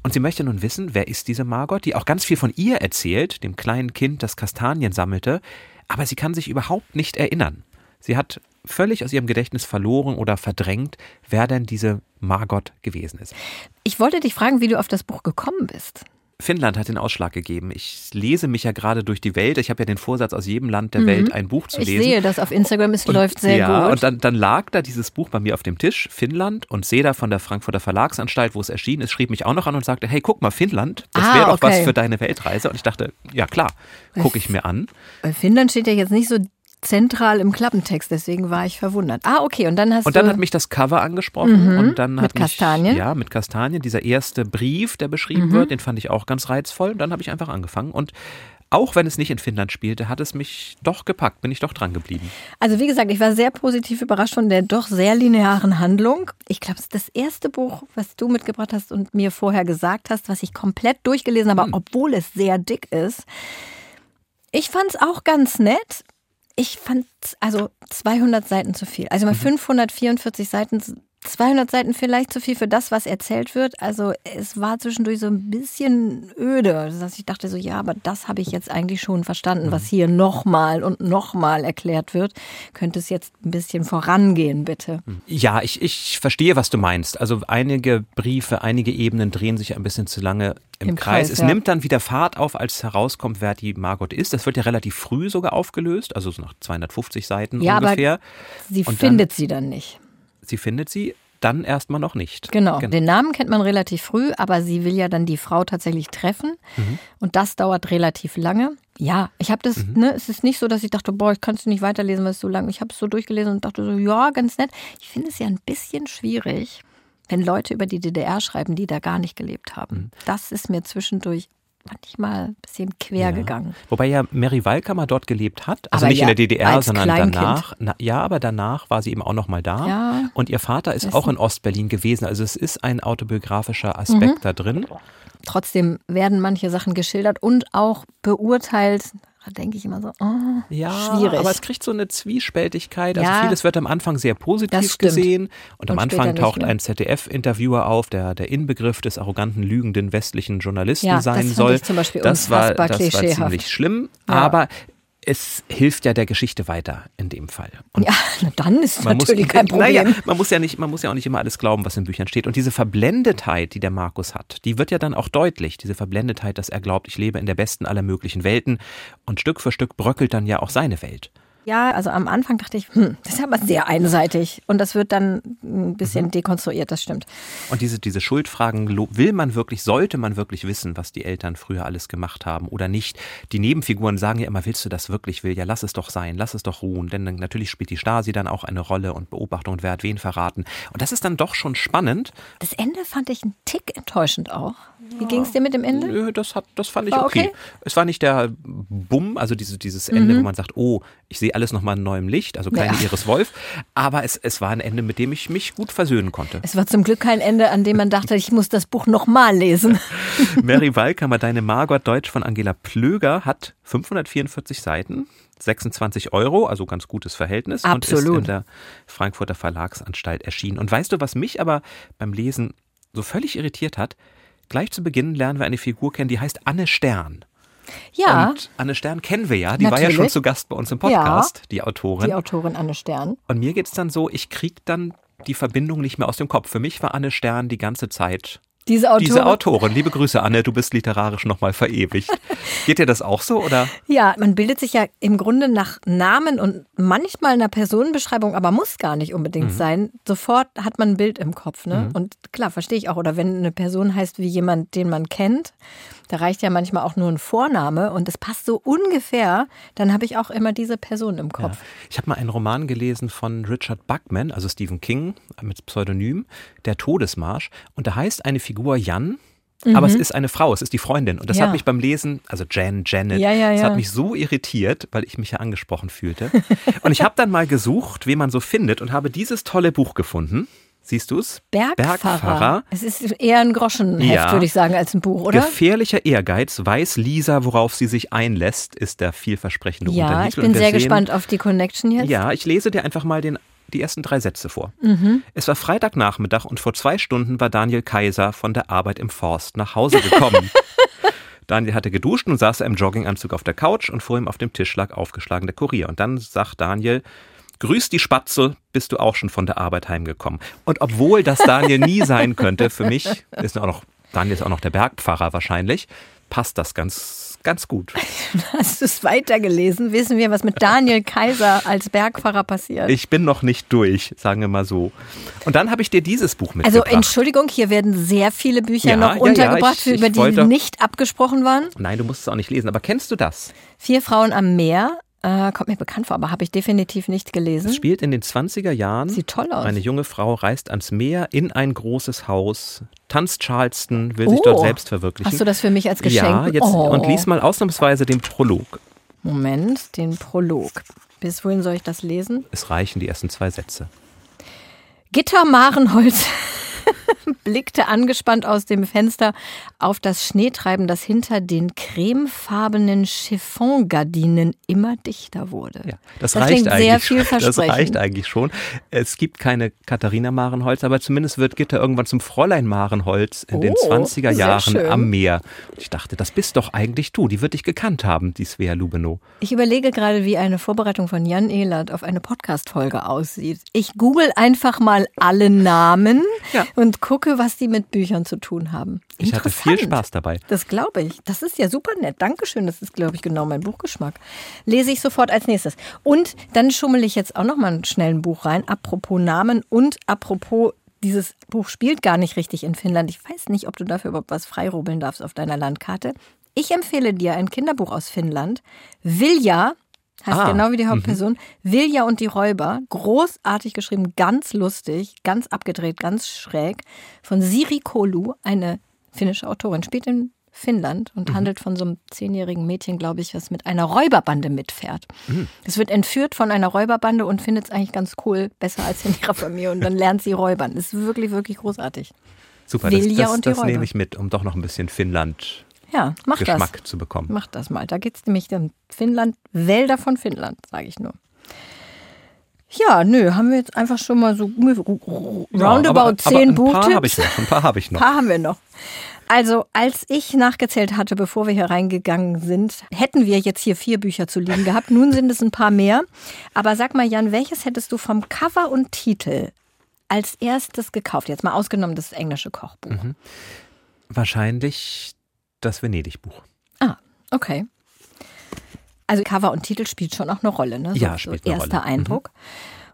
Und sie möchte nun wissen, wer ist diese Margot, die auch ganz viel von ihr erzählt, dem kleinen Kind, das Kastanien sammelte, aber sie kann sich überhaupt nicht erinnern. Sie hat völlig aus ihrem Gedächtnis verloren oder verdrängt, wer denn diese Margot gewesen ist. Ich wollte dich fragen, wie du auf das Buch gekommen bist. Finnland hat den Ausschlag gegeben. Ich lese mich ja gerade durch die Welt. Ich habe ja den Vorsatz, aus jedem Land der mhm. Welt ein Buch zu lesen. Ich sehe das auf Instagram, es und, läuft sehr ja, gut. Ja, und dann, dann lag da dieses Buch bei mir auf dem Tisch, Finnland, und Seda von der Frankfurter Verlagsanstalt, wo es erschienen ist, schrieb mich auch noch an und sagte, hey, guck mal, Finnland, das ah, wäre doch okay. was für deine Weltreise. Und ich dachte, ja klar, gucke ich mir an. Bei Finnland steht ja jetzt nicht so zentral im Klappentext, deswegen war ich verwundert. Ah, okay, und dann hast Und dann hat mich das Cover angesprochen mhm, und dann mit hat mich, Kastanien. ja, mit Kastanien, dieser erste Brief, der beschrieben mhm. wird, den fand ich auch ganz reizvoll und dann habe ich einfach angefangen und auch wenn es nicht in Finnland spielte, hat es mich doch gepackt, bin ich doch dran geblieben. Also wie gesagt, ich war sehr positiv überrascht von der doch sehr linearen Handlung. Ich glaube, es ist das erste Buch, was du mitgebracht hast und mir vorher gesagt hast, was ich komplett durchgelesen habe, hm. obwohl es sehr dick ist. Ich fand es auch ganz nett ich fand also 200 Seiten zu viel. Also mal 544 mhm. Seiten 200 Seiten vielleicht zu viel für das, was erzählt wird. Also es war zwischendurch so ein bisschen öde. Das heißt, ich dachte so, ja, aber das habe ich jetzt eigentlich schon verstanden, was mhm. hier nochmal und nochmal erklärt wird. Könnte es jetzt ein bisschen vorangehen, bitte? Mhm. Ja, ich, ich verstehe, was du meinst. Also einige Briefe, einige Ebenen drehen sich ein bisschen zu lange im, Im Kreis. Kreis. Es ja. nimmt dann wieder Fahrt auf, als herauskommt, wer die Margot ist. Das wird ja relativ früh sogar aufgelöst, also so nach 250 Seiten ja, ungefähr. Aber sie und findet dann, sie dann nicht sie findet sie, dann erstmal noch nicht. Genau. genau. Den Namen kennt man relativ früh, aber sie will ja dann die Frau tatsächlich treffen. Mhm. Und das dauert relativ lange. Ja, ich habe das, mhm. ne, es ist nicht so, dass ich dachte, boah, ich kann es nicht weiterlesen, weil es so lang. Ich habe es so durchgelesen und dachte so, ja, ganz nett. Ich finde es ja ein bisschen schwierig, wenn Leute über die DDR schreiben, die da gar nicht gelebt haben. Mhm. Das ist mir zwischendurch manchmal ein bisschen quer Ja. gegangen. Wobei ja Mary Wallkammer dort gelebt hat, also Aber nicht ja, in der DDR, sondern Kleinkind. danach. Na, ja, aber danach war sie eben auch noch mal da. Ja. Und ihr Vater ist auch in Ostberlin gewesen. Also es ist ein autobiografischer Aspekt Mhm. da drin. Trotzdem werden manche Sachen geschildert und auch beurteilt. Denke ich immer so, oh, Ja, schwierig. aber es kriegt so eine Zwiespältigkeit. Also Ja. vieles wird am Anfang sehr Das positiv gesehen und am Und Anfang taucht ein ZDF-Interviewer auf, der der Inbegriff des arroganten, lügenden westlichen Journalisten Ja, das sein fand soll. ich zum Beispiel das war, das war ziemlich schlimm, aber es hilft ja der Geschichte weiter in dem Fall. Und ja, dann ist natürlich muss, kein Problem. Naja, man muss ja nicht, man muss ja auch nicht immer alles glauben, was in Büchern steht. Und diese Verblendetheit, die der Markus hat, die wird ja dann auch deutlich. Diese Verblendetheit, dass er glaubt, ich lebe in der besten aller möglichen Welten. Und Stück für Stück bröckelt dann ja auch seine Welt. Ja, also am Anfang dachte ich, hm, das ist aber sehr einseitig. Und das wird dann ein bisschen Mhm. dekonstruiert, das stimmt. Und diese, diese Schuldfragen, will man wirklich, sollte man wirklich wissen, was die Eltern früher alles gemacht haben oder nicht? Die Nebenfiguren sagen ja immer, willst du das wirklich? Will ja, lass es doch sein, lass es doch ruhen. Denn natürlich spielt die Stasi dann auch eine Rolle und Beobachtung und wer hat wen verraten. Und das ist dann doch schon spannend. Das Ende fand ich einen Tick enttäuschend auch. Wie ging es dir mit dem Ende? Nö, das, hat, das fand ich War okay. okay? Es war nicht der Bumm, also diese, dieses Ende, wo man sagt, oh, ich sehe alles nochmal in neuem Licht, also keine Ja. Iris Wolf. Aber es, es war ein Ende, mit dem ich mich gut versöhnen konnte. Es war zum Glück kein Ende, an dem man dachte, ich muss das Buch nochmal lesen. Mary Wallkammer, Deine Margot Deutsch von Angela Plöger hat 544 Seiten, 26 Euro, also ganz gutes Verhältnis und ist Absolut. in der Frankfurter Verlagsanstalt erschienen. Und weißt du, was mich aber beim Lesen so völlig irritiert hat? Gleich zu Beginn lernen wir eine Figur kennen, die heißt Anne Stern. Ja, Und Anne Stern kennen wir ja, die war ja Natürlich. schon zu Gast bei uns im Podcast, die Autorin. die Autorin Anne Stern. Und mir geht's dann so, ich krieg dann die Verbindung nicht mehr aus dem Kopf. Für mich war Anne Stern die ganze Zeit Diese Autorin. diese Autorin. Liebe Grüße, Anne, du bist literarisch nochmal verewigt. Geht dir das auch so oder? Ja, man bildet sich ja im Grunde nach Namen und manchmal einer Personenbeschreibung, aber muss gar nicht unbedingt sein. Sofort hat man ein Bild im Kopf. Ne? Und klar, verstehe ich auch. Oder wenn eine Person heißt wie jemand, den man kennt, da reicht ja manchmal auch nur ein Vorname und das passt so ungefähr, dann habe ich auch immer diese Person im Kopf. Ich habe mal einen Roman gelesen von Richard Buckman, also Stephen King mit Pseudonym, Der Todesmarsch. Und da heißt eine Figur Jan. Aber es ist eine Frau, es ist die Freundin. Und das Ja. hat mich beim Lesen, also Jan, Janet, Ja, ja, das ja. hat mich so irritiert, weil ich mich ja angesprochen fühlte. Und ich habe dann mal gesucht, wen man so findet und habe dieses tolle Buch gefunden. Siehst du es? Bergpfarrer. Es ist eher ein Groschenheft, Ja. würde ich sagen, als ein Buch, oder? Gefährlicher Ehrgeiz, weiß Lisa, worauf sie sich einlässt, ist der vielversprechende Ja, Untertitel. ich bin sehr sehen- gespannt auf die Connection jetzt. Ja, ich lese dir einfach mal den, die ersten drei Sätze vor. Mhm. Es war Freitagnachmittag und vor zwei Stunden war Daniel Kaiser von der Arbeit im Forst nach Hause gekommen. Daniel hatte geduscht und saß im Jogginganzug auf der Couch und vor ihm auf dem Tisch lag aufgeschlagen der Kurier. Und dann sagt Daniel, Grüß die Spatze, bist du auch schon von der Arbeit heimgekommen. Und obwohl das Daniel nie sein könnte, für mich ist auch noch, Daniel ist auch noch der Bergpfarrer wahrscheinlich, passt das ganz, ganz gut. Hast du es weitergelesen? Wissen wir, was mit Daniel Kaiser als Bergpfarrer passiert? Ich bin noch nicht durch, sagen wir mal so. Und dann habe ich dir dieses Buch also mitgebracht. Entschuldigung, hier werden sehr viele Bücher Ja, noch ja, ja, untergebracht, ich- ich über die wollte- nicht abgesprochen waren. Nein, du musst es auch nicht lesen, aber kennst du das? Vier Frauen am Meer. Äh, kommt mir bekannt vor, aber habe ich definitiv nicht Es gelesen. spielt in den 20er Jahren. Sieht toll aus. Eine junge Frau reist ans Meer in ein großes Haus, tanzt Charleston, will sich Oh. dort selbst verwirklichen. Hast du das für mich als Geschenk? Ja, jetzt oh. und lies mal ausnahmsweise den Prolog. Moment, den Prolog. Bis wohin soll ich das lesen? Es reichen die ersten zwei Sätze. Gitter Marenholz blickte angespannt aus dem Fenster auf das Schneetreiben, das hinter den cremefarbenen Chiffongardinen immer dichter wurde. Ja, das, Das reicht klingt sehr eigentlich. Das reicht eigentlich schon. Es gibt keine Katharina Marenholz, aber zumindest wird Gitter irgendwann zum Fräulein Marenholz in den Oh, 20er sehr Jahren schön. am Meer. Und ich dachte, das bist doch eigentlich du. Die wird dich gekannt haben, die Svea Lubenow. Ich überlege gerade, wie eine Vorbereitung von Jan Ehlert auf eine Podcast-Folge aussieht. Ich google einfach mal alle Namen Ja. Und gucke, was die mit Büchern zu tun haben. Ich hatte viel. Spaß dabei. Das glaube ich. Das ist ja super nett. Dankeschön. Das ist, glaube ich, genau mein Buchgeschmack. Lese ich sofort als nächstes. Und dann schummel ich jetzt auch noch mal schnell ein Buch rein. Apropos Namen und apropos dieses Buch spielt gar nicht richtig in Finnland. Ich weiß nicht, ob du dafür überhaupt was freirubbeln darfst auf deiner Landkarte. Ich empfehle dir ein Kinderbuch aus Finnland. Vilja Heißt Ah, genau wie die Hauptperson. Vilja und die Räuber. Großartig geschrieben, ganz lustig, ganz abgedreht, ganz schräg. Von Siri Kolu, eine finnische Autorin, spielt in Finnland und handelt von so einem zehnjährigen Mädchen, glaube ich, was mit einer Räuberbande mitfährt. Es wird entführt von einer Räuberbande und findet es eigentlich ganz cool, besser als in ihrer Familie. Und dann lernt sie räubern. Das ist wirklich, wirklich großartig. Super, das, Vilja das, und die das Räuber. nehme ich mit, um doch noch ein bisschen Finnland-Geschmack Ja, mach das. zu bekommen. Mach das mal. Da geht es nämlich um Finnland, Wälder von Finnland, sage ich nur. Ja, nö, haben wir jetzt einfach schon mal so roundabout zehn ein paar habe ich noch. Ein paar habe ich Ein noch. paar haben wir noch. Also, als ich nachgezählt hatte, bevor wir hier reingegangen sind, hätten wir jetzt hier vier Bücher zu liegen gehabt. Nun sind es ein paar mehr. Aber sag mal, Jan, welches hättest du vom Cover und Titel als erstes gekauft? Jetzt mal ausgenommen das englische Kochbuch. Mhm. Wahrscheinlich das Venedig-Buch. Ah, okay. Also Cover und Titel spielt schon auch eine Rolle, ne? So, Ja, so spielt eine erster Rolle. Mhm. Eindruck.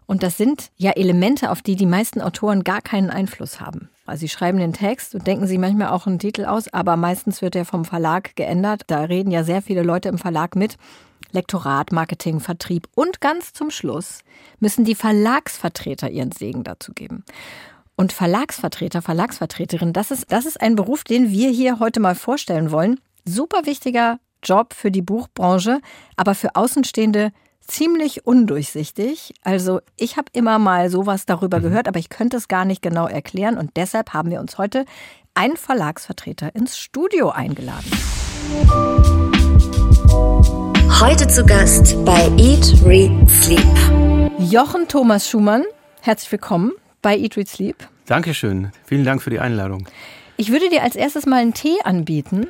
Und das sind ja Elemente, auf die die meisten Autoren gar keinen Einfluss haben. Also sie schreiben den Text und denken sich manchmal auch einen Titel aus, aber meistens wird der vom Verlag geändert. Da reden ja sehr viele Leute im Verlag mit. Lektorat, Marketing, Vertrieb und ganz zum Schluss müssen die Verlagsvertreter ihren Segen dazu geben. Und Verlagsvertreter, Verlagsvertreterin, das ist, das ist ein Beruf, den wir hier heute mal vorstellen wollen. Super wichtiger Job für die Buchbranche, aber für Außenstehende ziemlich undurchsichtig. Also ich habe immer mal sowas darüber gehört, aber ich könnte es gar nicht genau erklären. Und deshalb haben wir uns heute einen Verlagsvertreter ins Studio eingeladen. Heute zu Gast bei Eat, Read, Sleep. Jochen Thomas Schumann, herzlich willkommen bei Eat, Read, Sleep. Dankeschön. Vielen Dank für die Einladung. Ich würde dir als erstes mal einen Tee anbieten.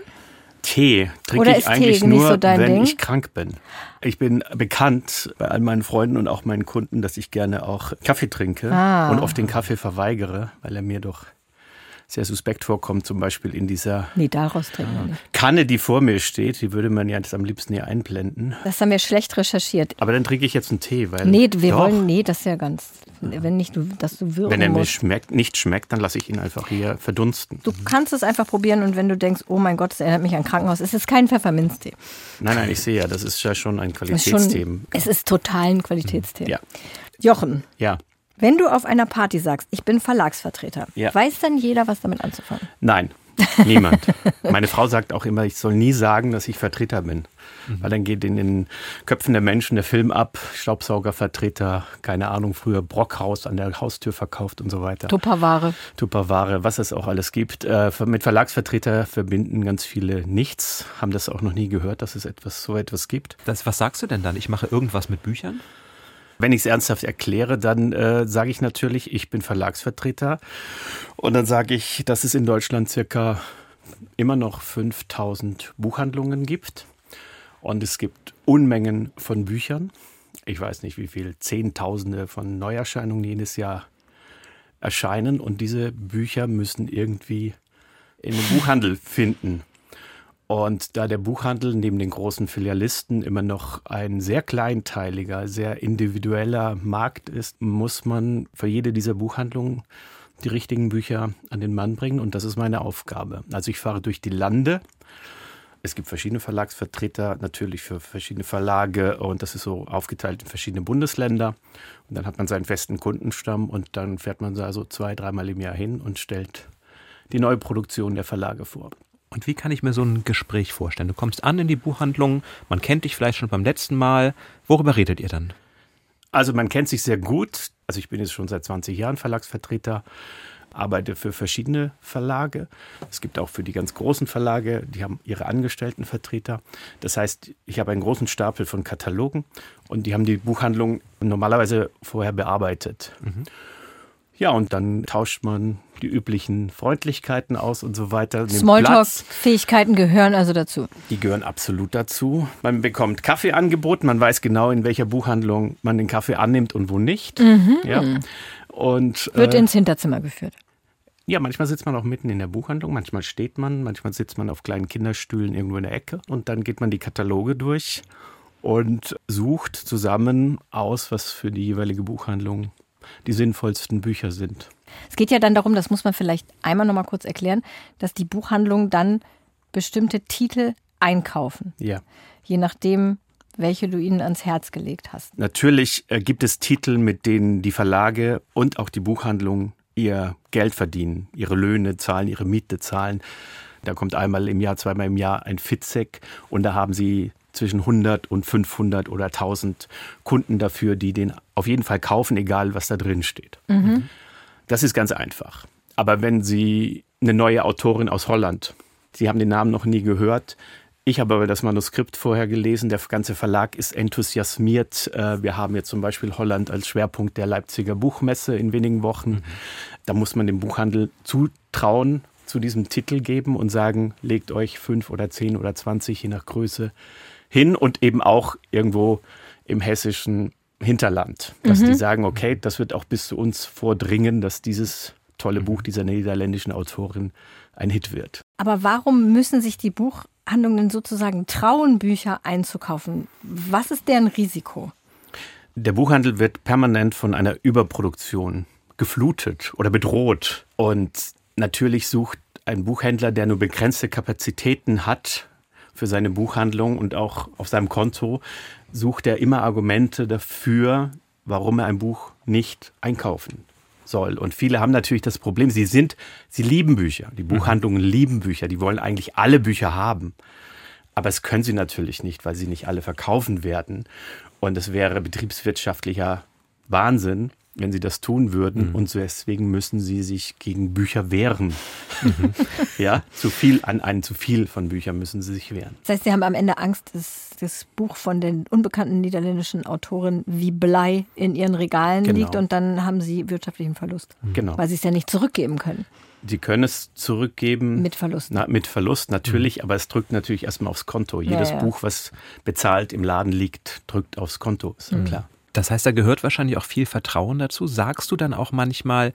Tee trinke Oder ich ist Tee eigentlich nicht nur, so dein wenn Ding? ich krank bin. Ich bin bekannt bei all meinen Freunden und auch meinen Kunden, dass ich gerne auch Kaffee trinke Ah. und oft den Kaffee verweigere, weil er mir doch sehr suspekt vorkommt, zum Beispiel in dieser Nee, daraus trinken wir nicht. Kanne, die vor mir steht. Die würde man ja jetzt am liebsten hier einblenden. Das haben wir schlecht recherchiert. Aber dann trinke ich jetzt einen Tee, weil Nee, wir doch, wollen, nee, das ist ja ganz, wenn nicht, du, dass du würgen wenn er mir musst. schmeckt, nicht schmeckt, dann lasse ich ihn einfach hier verdunsten. Du kannst es einfach probieren und wenn du denkst, oh mein Gott, das erinnert mich an Krankenhaus, es ist kein Pfefferminztee. Nein, nein, ich sehe ja, das ist ja schon ein Es ist, schon, Qualitätsthema. es ist total ein Qualitätstee. Ja, Jochen, ja. Wenn du auf einer Party sagst, ich bin Verlagsvertreter, Ja. weiß dann jeder, was damit anzufangen? Nein, niemand. Meine Frau sagt auch immer, ich soll nie sagen, dass ich Vertreter bin. Weil dann geht in den Köpfen der Menschen der Film ab, Staubsaugervertreter, keine Ahnung, früher Brockhaus an der Haustür verkauft und so weiter. Tupperware. Tupperware, was es auch alles gibt. Äh, mit Verlagsvertreter verbinden ganz viele nichts, haben das auch noch nie gehört, dass es etwas, so etwas gibt. Das, was sagst du denn dann? Ich mache irgendwas mit Büchern? Wenn ich es ernsthaft erkläre, dann äh, sage ich natürlich, ich bin Verlagsvertreter. Und dann sage ich, dass es in Deutschland circa immer noch 5000 Buchhandlungen gibt. Und es gibt Unmengen von Büchern. Ich weiß nicht, wie viel, Zehntausende von Neuerscheinungen jedes Jahr erscheinen. Und diese Bücher müssen irgendwie in den Buchhandel finden. Und da der Buchhandel neben den großen Filialisten immer noch ein sehr kleinteiliger, sehr individueller Markt ist, muss man für jede dieser Buchhandlungen die richtigen Bücher an den Mann bringen. Und das ist meine Aufgabe. Also ich fahre durch die Lande. Es gibt verschiedene Verlagsvertreter, natürlich für verschiedene Verlage. Und das ist so aufgeteilt in verschiedene Bundesländer. Und dann hat man seinen festen Kundenstamm. Und dann fährt man da so zwei, dreimal im Jahr hin und stellt die neue Produktion der Verlage vor. Und wie kann ich mir so ein Gespräch vorstellen? Du kommst an in die Buchhandlung, man kennt dich vielleicht schon beim letzten Mal. Worüber redet ihr dann? Also man kennt sich sehr gut. Also ich bin jetzt schon seit 20 Jahren Verlagsvertreter, arbeite für verschiedene Verlage. Es gibt auch für die ganz großen Verlage, die haben ihre Angestelltenvertreter. Das heißt, ich habe einen großen Stapel von Katalogen und die haben die Buchhandlung normalerweise vorher bearbeitet. Ja, und dann tauscht man die üblichen Freundlichkeiten aus und so weiter. Smalltalk-Fähigkeiten gehören also dazu. Die gehören absolut dazu. Man bekommt Kaffee angeboten, man weiß genau, in welcher Buchhandlung man den Kaffee annimmt und wo nicht. Ja. Und Wird äh, ins Hinterzimmer geführt. ja, manchmal sitzt man auch mitten in der Buchhandlung, manchmal steht man, manchmal sitzt man auf kleinen Kinderstühlen irgendwo in der Ecke und dann geht man die Kataloge durch und sucht zusammen aus, was für die jeweilige Buchhandlung die sinnvollsten Bücher sind. Es geht ja dann darum, das muss man vielleicht einmal noch mal kurz erklären, dass die Buchhandlungen dann bestimmte Titel einkaufen. Ja. Je nachdem, welche du ihnen ans Herz gelegt hast. Natürlich äh, gibt es Titel, mit denen die Verlage und auch die Buchhandlung ihr Geld verdienen, ihre Löhne zahlen, ihre Miete zahlen. Da kommt einmal im Jahr, zweimal im Jahr ein Fitzek und da haben sie zwischen 100 und 500 oder 1000 Kunden dafür, die den auf jeden Fall kaufen, egal was da drin steht. Mhm. Das ist ganz einfach. Aber wenn Sie eine neue Autorin aus Holland, Sie haben den Namen noch nie gehört, ich habe aber das Manuskript vorher gelesen. Der ganze Verlag ist enthusiasmiert. Äh, wir haben jetzt zum Beispiel Holland als Schwerpunkt der Leipziger Buchmesse in wenigen Wochen. Mhm. Da muss man dem Buchhandel zutrauen, zu diesem Titel geben und sagen, legt euch fünf oder zehn oder zwanzig, je nach Größe, hin und eben auch irgendwo im hessischen Hinterland, dass mhm. die sagen, okay, das wird auch bis zu uns vordringen, dass dieses tolle Buch dieser niederländischen Autorin ein Hit wird. Aber warum müssen sich die Buchhandlungen sozusagen trauen, Bücher einzukaufen? Was ist deren Risiko? Der Buchhandel wird permanent von einer Überproduktion geflutet oder bedroht. Und natürlich sucht ein Buchhändler, der nur begrenzte Kapazitäten hat für seine Buchhandlung und auch auf seinem Konto, sucht er immer Argumente dafür, warum er ein Buch nicht einkaufen soll. Und viele haben natürlich das Problem, sie sind, sie lieben Bücher. Die mhm. Buchhandlungen mhm. lieben Bücher. Die wollen eigentlich alle Bücher haben. Aber es können sie natürlich nicht, weil sie nicht alle verkaufen werden. Und es wäre betriebswirtschaftlicher Wahnsinn, wenn sie das tun würden. Mhm. Und deswegen müssen sie sich gegen Bücher wehren. Mhm. ja, zu viel an einen zu viel von Büchern müssen sie sich wehren. Das heißt, sie haben am Ende Angst, dass das Buch von den unbekannten niederländischen Autoren wie Blei in ihren Regalen genau. liegt und dann haben sie wirtschaftlichen Verlust. Mhm. Genau. Weil sie es ja nicht zurückgeben können. Sie können es zurückgeben. Mit Verlust. Na, mit Verlust natürlich, mhm. aber es drückt natürlich erstmal aufs Konto. Jedes ja, ja. Buch, was bezahlt im Laden liegt, drückt aufs Konto, ist ja mhm. klar. Das heißt, da gehört wahrscheinlich auch viel Vertrauen dazu. Sagst du dann auch manchmal,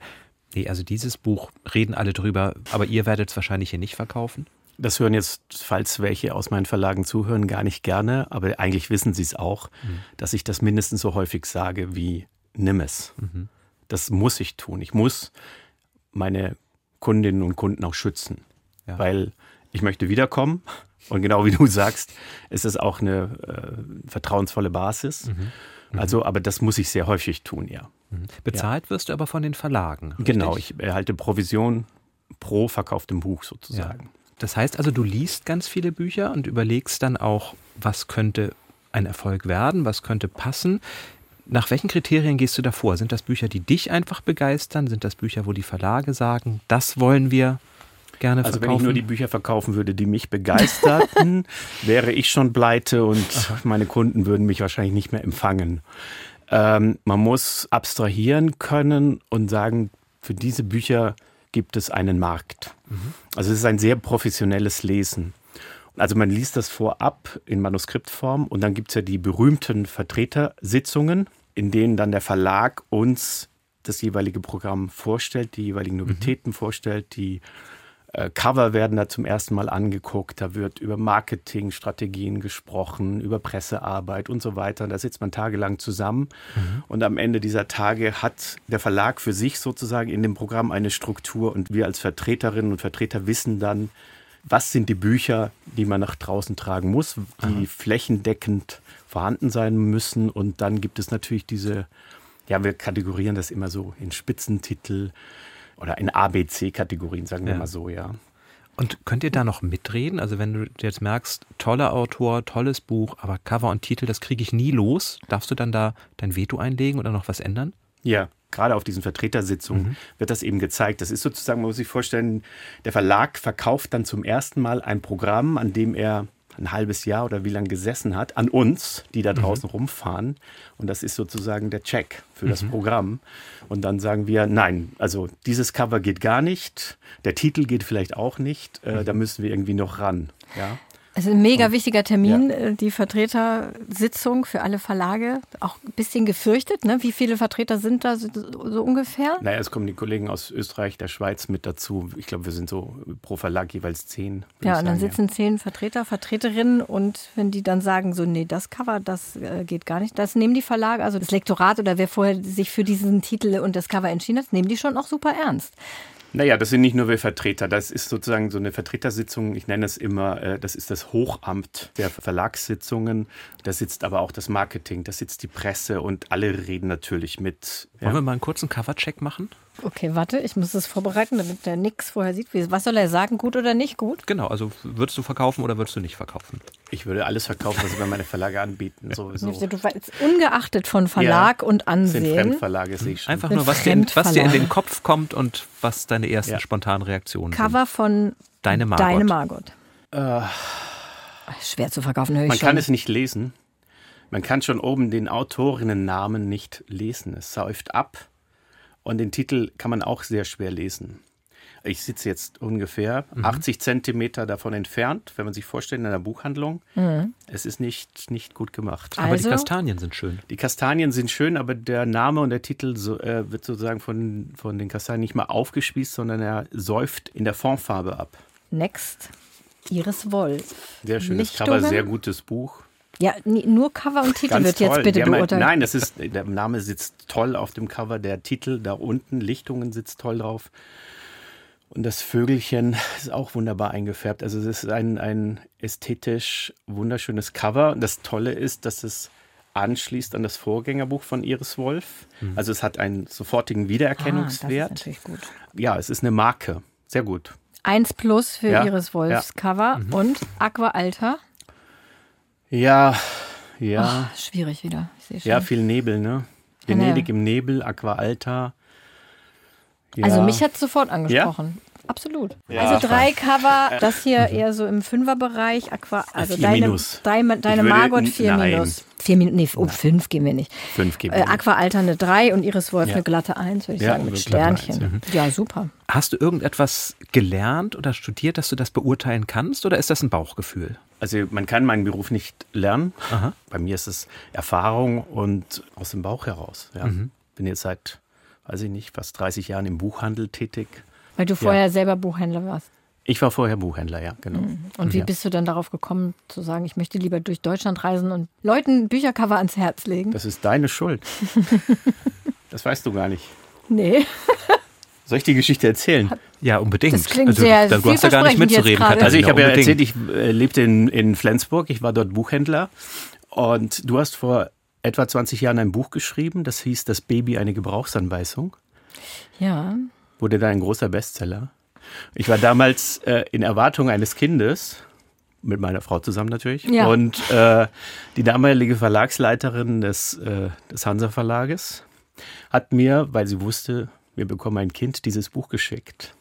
nee, also dieses Buch reden alle drüber, aber ihr werdet es wahrscheinlich hier nicht verkaufen? Das hören jetzt, falls welche aus meinen Verlagen zuhören, gar nicht gerne, aber eigentlich wissen sie es auch, mhm. dass ich das mindestens so häufig sage wie nimm es. Mhm. Das muss ich tun. Ich muss meine Kundinnen und Kunden auch schützen, ja. weil ich möchte wiederkommen und genau wie du sagst, ist es auch eine äh, vertrauensvolle Basis. Mhm. Mhm. Also, aber das muss ich sehr häufig tun, ja. Mhm. Bezahlt ja. wirst du aber von den Verlagen. Richtig? Genau, ich erhalte Provision pro verkauftem Buch sozusagen. Ja. Das heißt also, du liest ganz viele Bücher und überlegst dann auch, was könnte ein Erfolg werden, was könnte passen. Nach welchen Kriterien gehst du davor? Sind das Bücher, die dich einfach begeistern? Sind das Bücher, wo die Verlage sagen, das wollen wir gerne also verkaufen? wenn ich nur die Bücher verkaufen würde, die mich begeisterten, wäre ich schon pleite und meine Kunden würden mich wahrscheinlich nicht mehr empfangen. Ähm, man muss abstrahieren können und sagen, für diese Bücher gibt es einen Markt. Mhm. Also es ist ein sehr professionelles Lesen. Also man liest das vorab in Manuskriptform und dann gibt es ja die berühmten Vertretersitzungen, in denen dann der Verlag uns das jeweilige Programm vorstellt, die jeweiligen mhm. Novitäten mhm. vorstellt, die äh, Cover werden da zum ersten Mal angeguckt, da wird über Marketingstrategien gesprochen, über Pressearbeit und so weiter. Da sitzt man tagelang zusammen mhm. und am Ende dieser Tage hat der Verlag für sich sozusagen in dem Programm eine Struktur und wir als Vertreterinnen und Vertreter wissen dann, was sind die Bücher, die man nach draußen tragen muss, die Aha. flächendeckend vorhanden sein müssen und dann gibt es natürlich diese ja, wir kategorieren das immer so in Spitzentitel, oder in ABC-Kategorien, sagen wir ja. mal so, ja. Und könnt ihr da noch mitreden? Also wenn du jetzt merkst, toller Autor, tolles Buch, aber Cover und Titel, das kriege ich nie los, darfst du dann da dein Veto einlegen oder noch was ändern? Ja, gerade auf diesen Vertretersitzungen mhm. wird das eben gezeigt. Das ist sozusagen, man muss sich vorstellen, der Verlag verkauft dann zum ersten Mal ein Programm, an dem er ein halbes Jahr oder wie lange gesessen hat, an uns, die da mhm. draußen mhm. rumfahren. Und das ist sozusagen der Check für mhm. das Programm. Und dann sagen wir, nein, also dieses Cover geht gar nicht, der Titel geht vielleicht auch nicht, äh, mhm. da müssen wir irgendwie noch ran. Ja? Es ist ein mega wichtiger Termin, ja. Äh, die Vertretersitzung für alle Verlage. Auch ein bisschen gefürchtet, ne? Wie viele Vertreter sind da so, so ungefähr? Naja, es kommen die Kollegen aus Österreich, der Schweiz mit dazu. Ich glaube, wir sind so pro Verlag jeweils zehn. Ja, und dann sitzen zehn Vertreter, Vertreterinnen und wenn die dann sagen, so, nee, das Cover, das äh, geht gar nicht, das nehmen die Verlage, also das Lektorat oder wer vorher sich für diesen Titel und das Cover entschieden hat, nehmen die schon auch super ernst. Naja, das sind nicht nur wir Vertreter. Das ist sozusagen so eine Vertretersitzung. Ich nenne es immer, äh, das ist das Hochamt der Verlagssitzungen. Da sitzt aber auch das Marketing, da sitzt die Presse und alle reden natürlich mit. Wollen wir mal einen kurzen Covercheck machen? Okay, warte, ich muss das vorbereiten, damit der nix vorher sieht. Was soll er sagen, gut oder nicht gut? Genau, also würdest du verkaufen oder würdest du nicht verkaufen? Ich würde alles verkaufen, was über meine Verlage anbieten, sowieso. Du weißt, ungeachtet von Verlag ja, und Ansehen. Sind Fremdverlage, sehe ich schon. Einfach nur, was dir, was dir in den Kopf kommt und was deine ersten ja. spontanen Reaktionen Cover sind. Cover von Deine Margot. Deine Margot. Äh, Schwer zu verkaufen, höre ich Man schon. kann es nicht lesen. Man kann schon oben den Autorinnennamen nicht lesen. Es säuft ab und den Titel kann man auch sehr schwer lesen. Ich sitze jetzt ungefähr mhm. 80 Zentimeter davon entfernt, wenn man sich vorstellt, in einer Buchhandlung. Mhm. Es ist nicht, nicht gut gemacht. Also? Aber die also? Kastanien sind schön. Die Kastanien sind schön, aber der Name und der Titel so, äh, wird sozusagen von, von den Kastanien nicht mal aufgespießt, sondern er säuft in der Formfarbe ab. Next. Iris Wolf. Sehr schönes Cover, sehr gutes Buch. Ja, nur Cover und Titel Ganz wird toll. jetzt bitte beurteilt. Nein, das ist, der Name sitzt toll auf dem Cover, der Titel da unten, Lichtungen sitzt toll drauf. Und das Vögelchen ist auch wunderbar eingefärbt. Also es ist ein, ein ästhetisch wunderschönes Cover. Und das Tolle ist, dass es anschließt an das Vorgängerbuch von Iris Wolf. Mhm. Also es hat einen sofortigen Wiedererkennungswert. Ah, das ist natürlich gut. Ja, es ist eine Marke. Sehr gut. Eins plus für ja, Iris Wolfs ja. Cover mhm. und Aqua Alta. Ja, ja. Oh, schwierig wieder. Ja, viel Nebel, ne? Venedig im Nebel, Aqua Alta. Ja. Also mich hat es sofort angesprochen. Ja? Absolut. Ja, also drei Cover, das hier eher so im Fünferbereich, Aqua, also deine, minus. deine, deine Margot vier nein. minus. Vier Minuten, nee, um fünf gehen wir nicht. Fünf gehen wir. Äh, Aqua Alter eine drei und Iris Wolf ja. eine glatte eins, würde ich ja, sagen, mit Sternchen. Eins, mhm. ja. super. Hast du irgendetwas gelernt oder studiert, dass du das beurteilen kannst oder ist das ein Bauchgefühl? Also man kann meinen Beruf nicht lernen. Aha. Bei mir ist es Erfahrung und aus dem Bauch heraus. Ja. Mhm. Bin jetzt seit, weiß ich nicht, fast 30 Jahren im Buchhandel tätig. Weil du vorher ja. selber Buchhändler warst. Ich war vorher Buchhändler, ja, genau. Mhm. Und wie ja. bist du dann darauf gekommen, zu sagen, ich möchte lieber durch Deutschland reisen und Leuten Büchercover ans Herz legen? Das ist deine Schuld. das weißt du gar nicht. Nee. Soll ich die Geschichte erzählen? Ja, unbedingt. Das klingt also, sehr Du hast ja gar nicht mitzureden, Katharina. Also ich habe ja erzählt, ich äh, lebte in, in Flensburg, ich war dort Buchhändler und du hast vor etwa 20 Jahren ein Buch geschrieben, das hieß Das Baby eine Gebrauchsanweisung. Ja. Wurde da ein großer Bestseller. Ich war damals äh, in Erwartung eines Kindes, mit meiner Frau zusammen natürlich. Ja. Und äh, die damalige Verlagsleiterin des, äh, des Hansa Verlages hat mir, weil sie wusste, wir bekommen ein Kind, dieses Buch geschickt.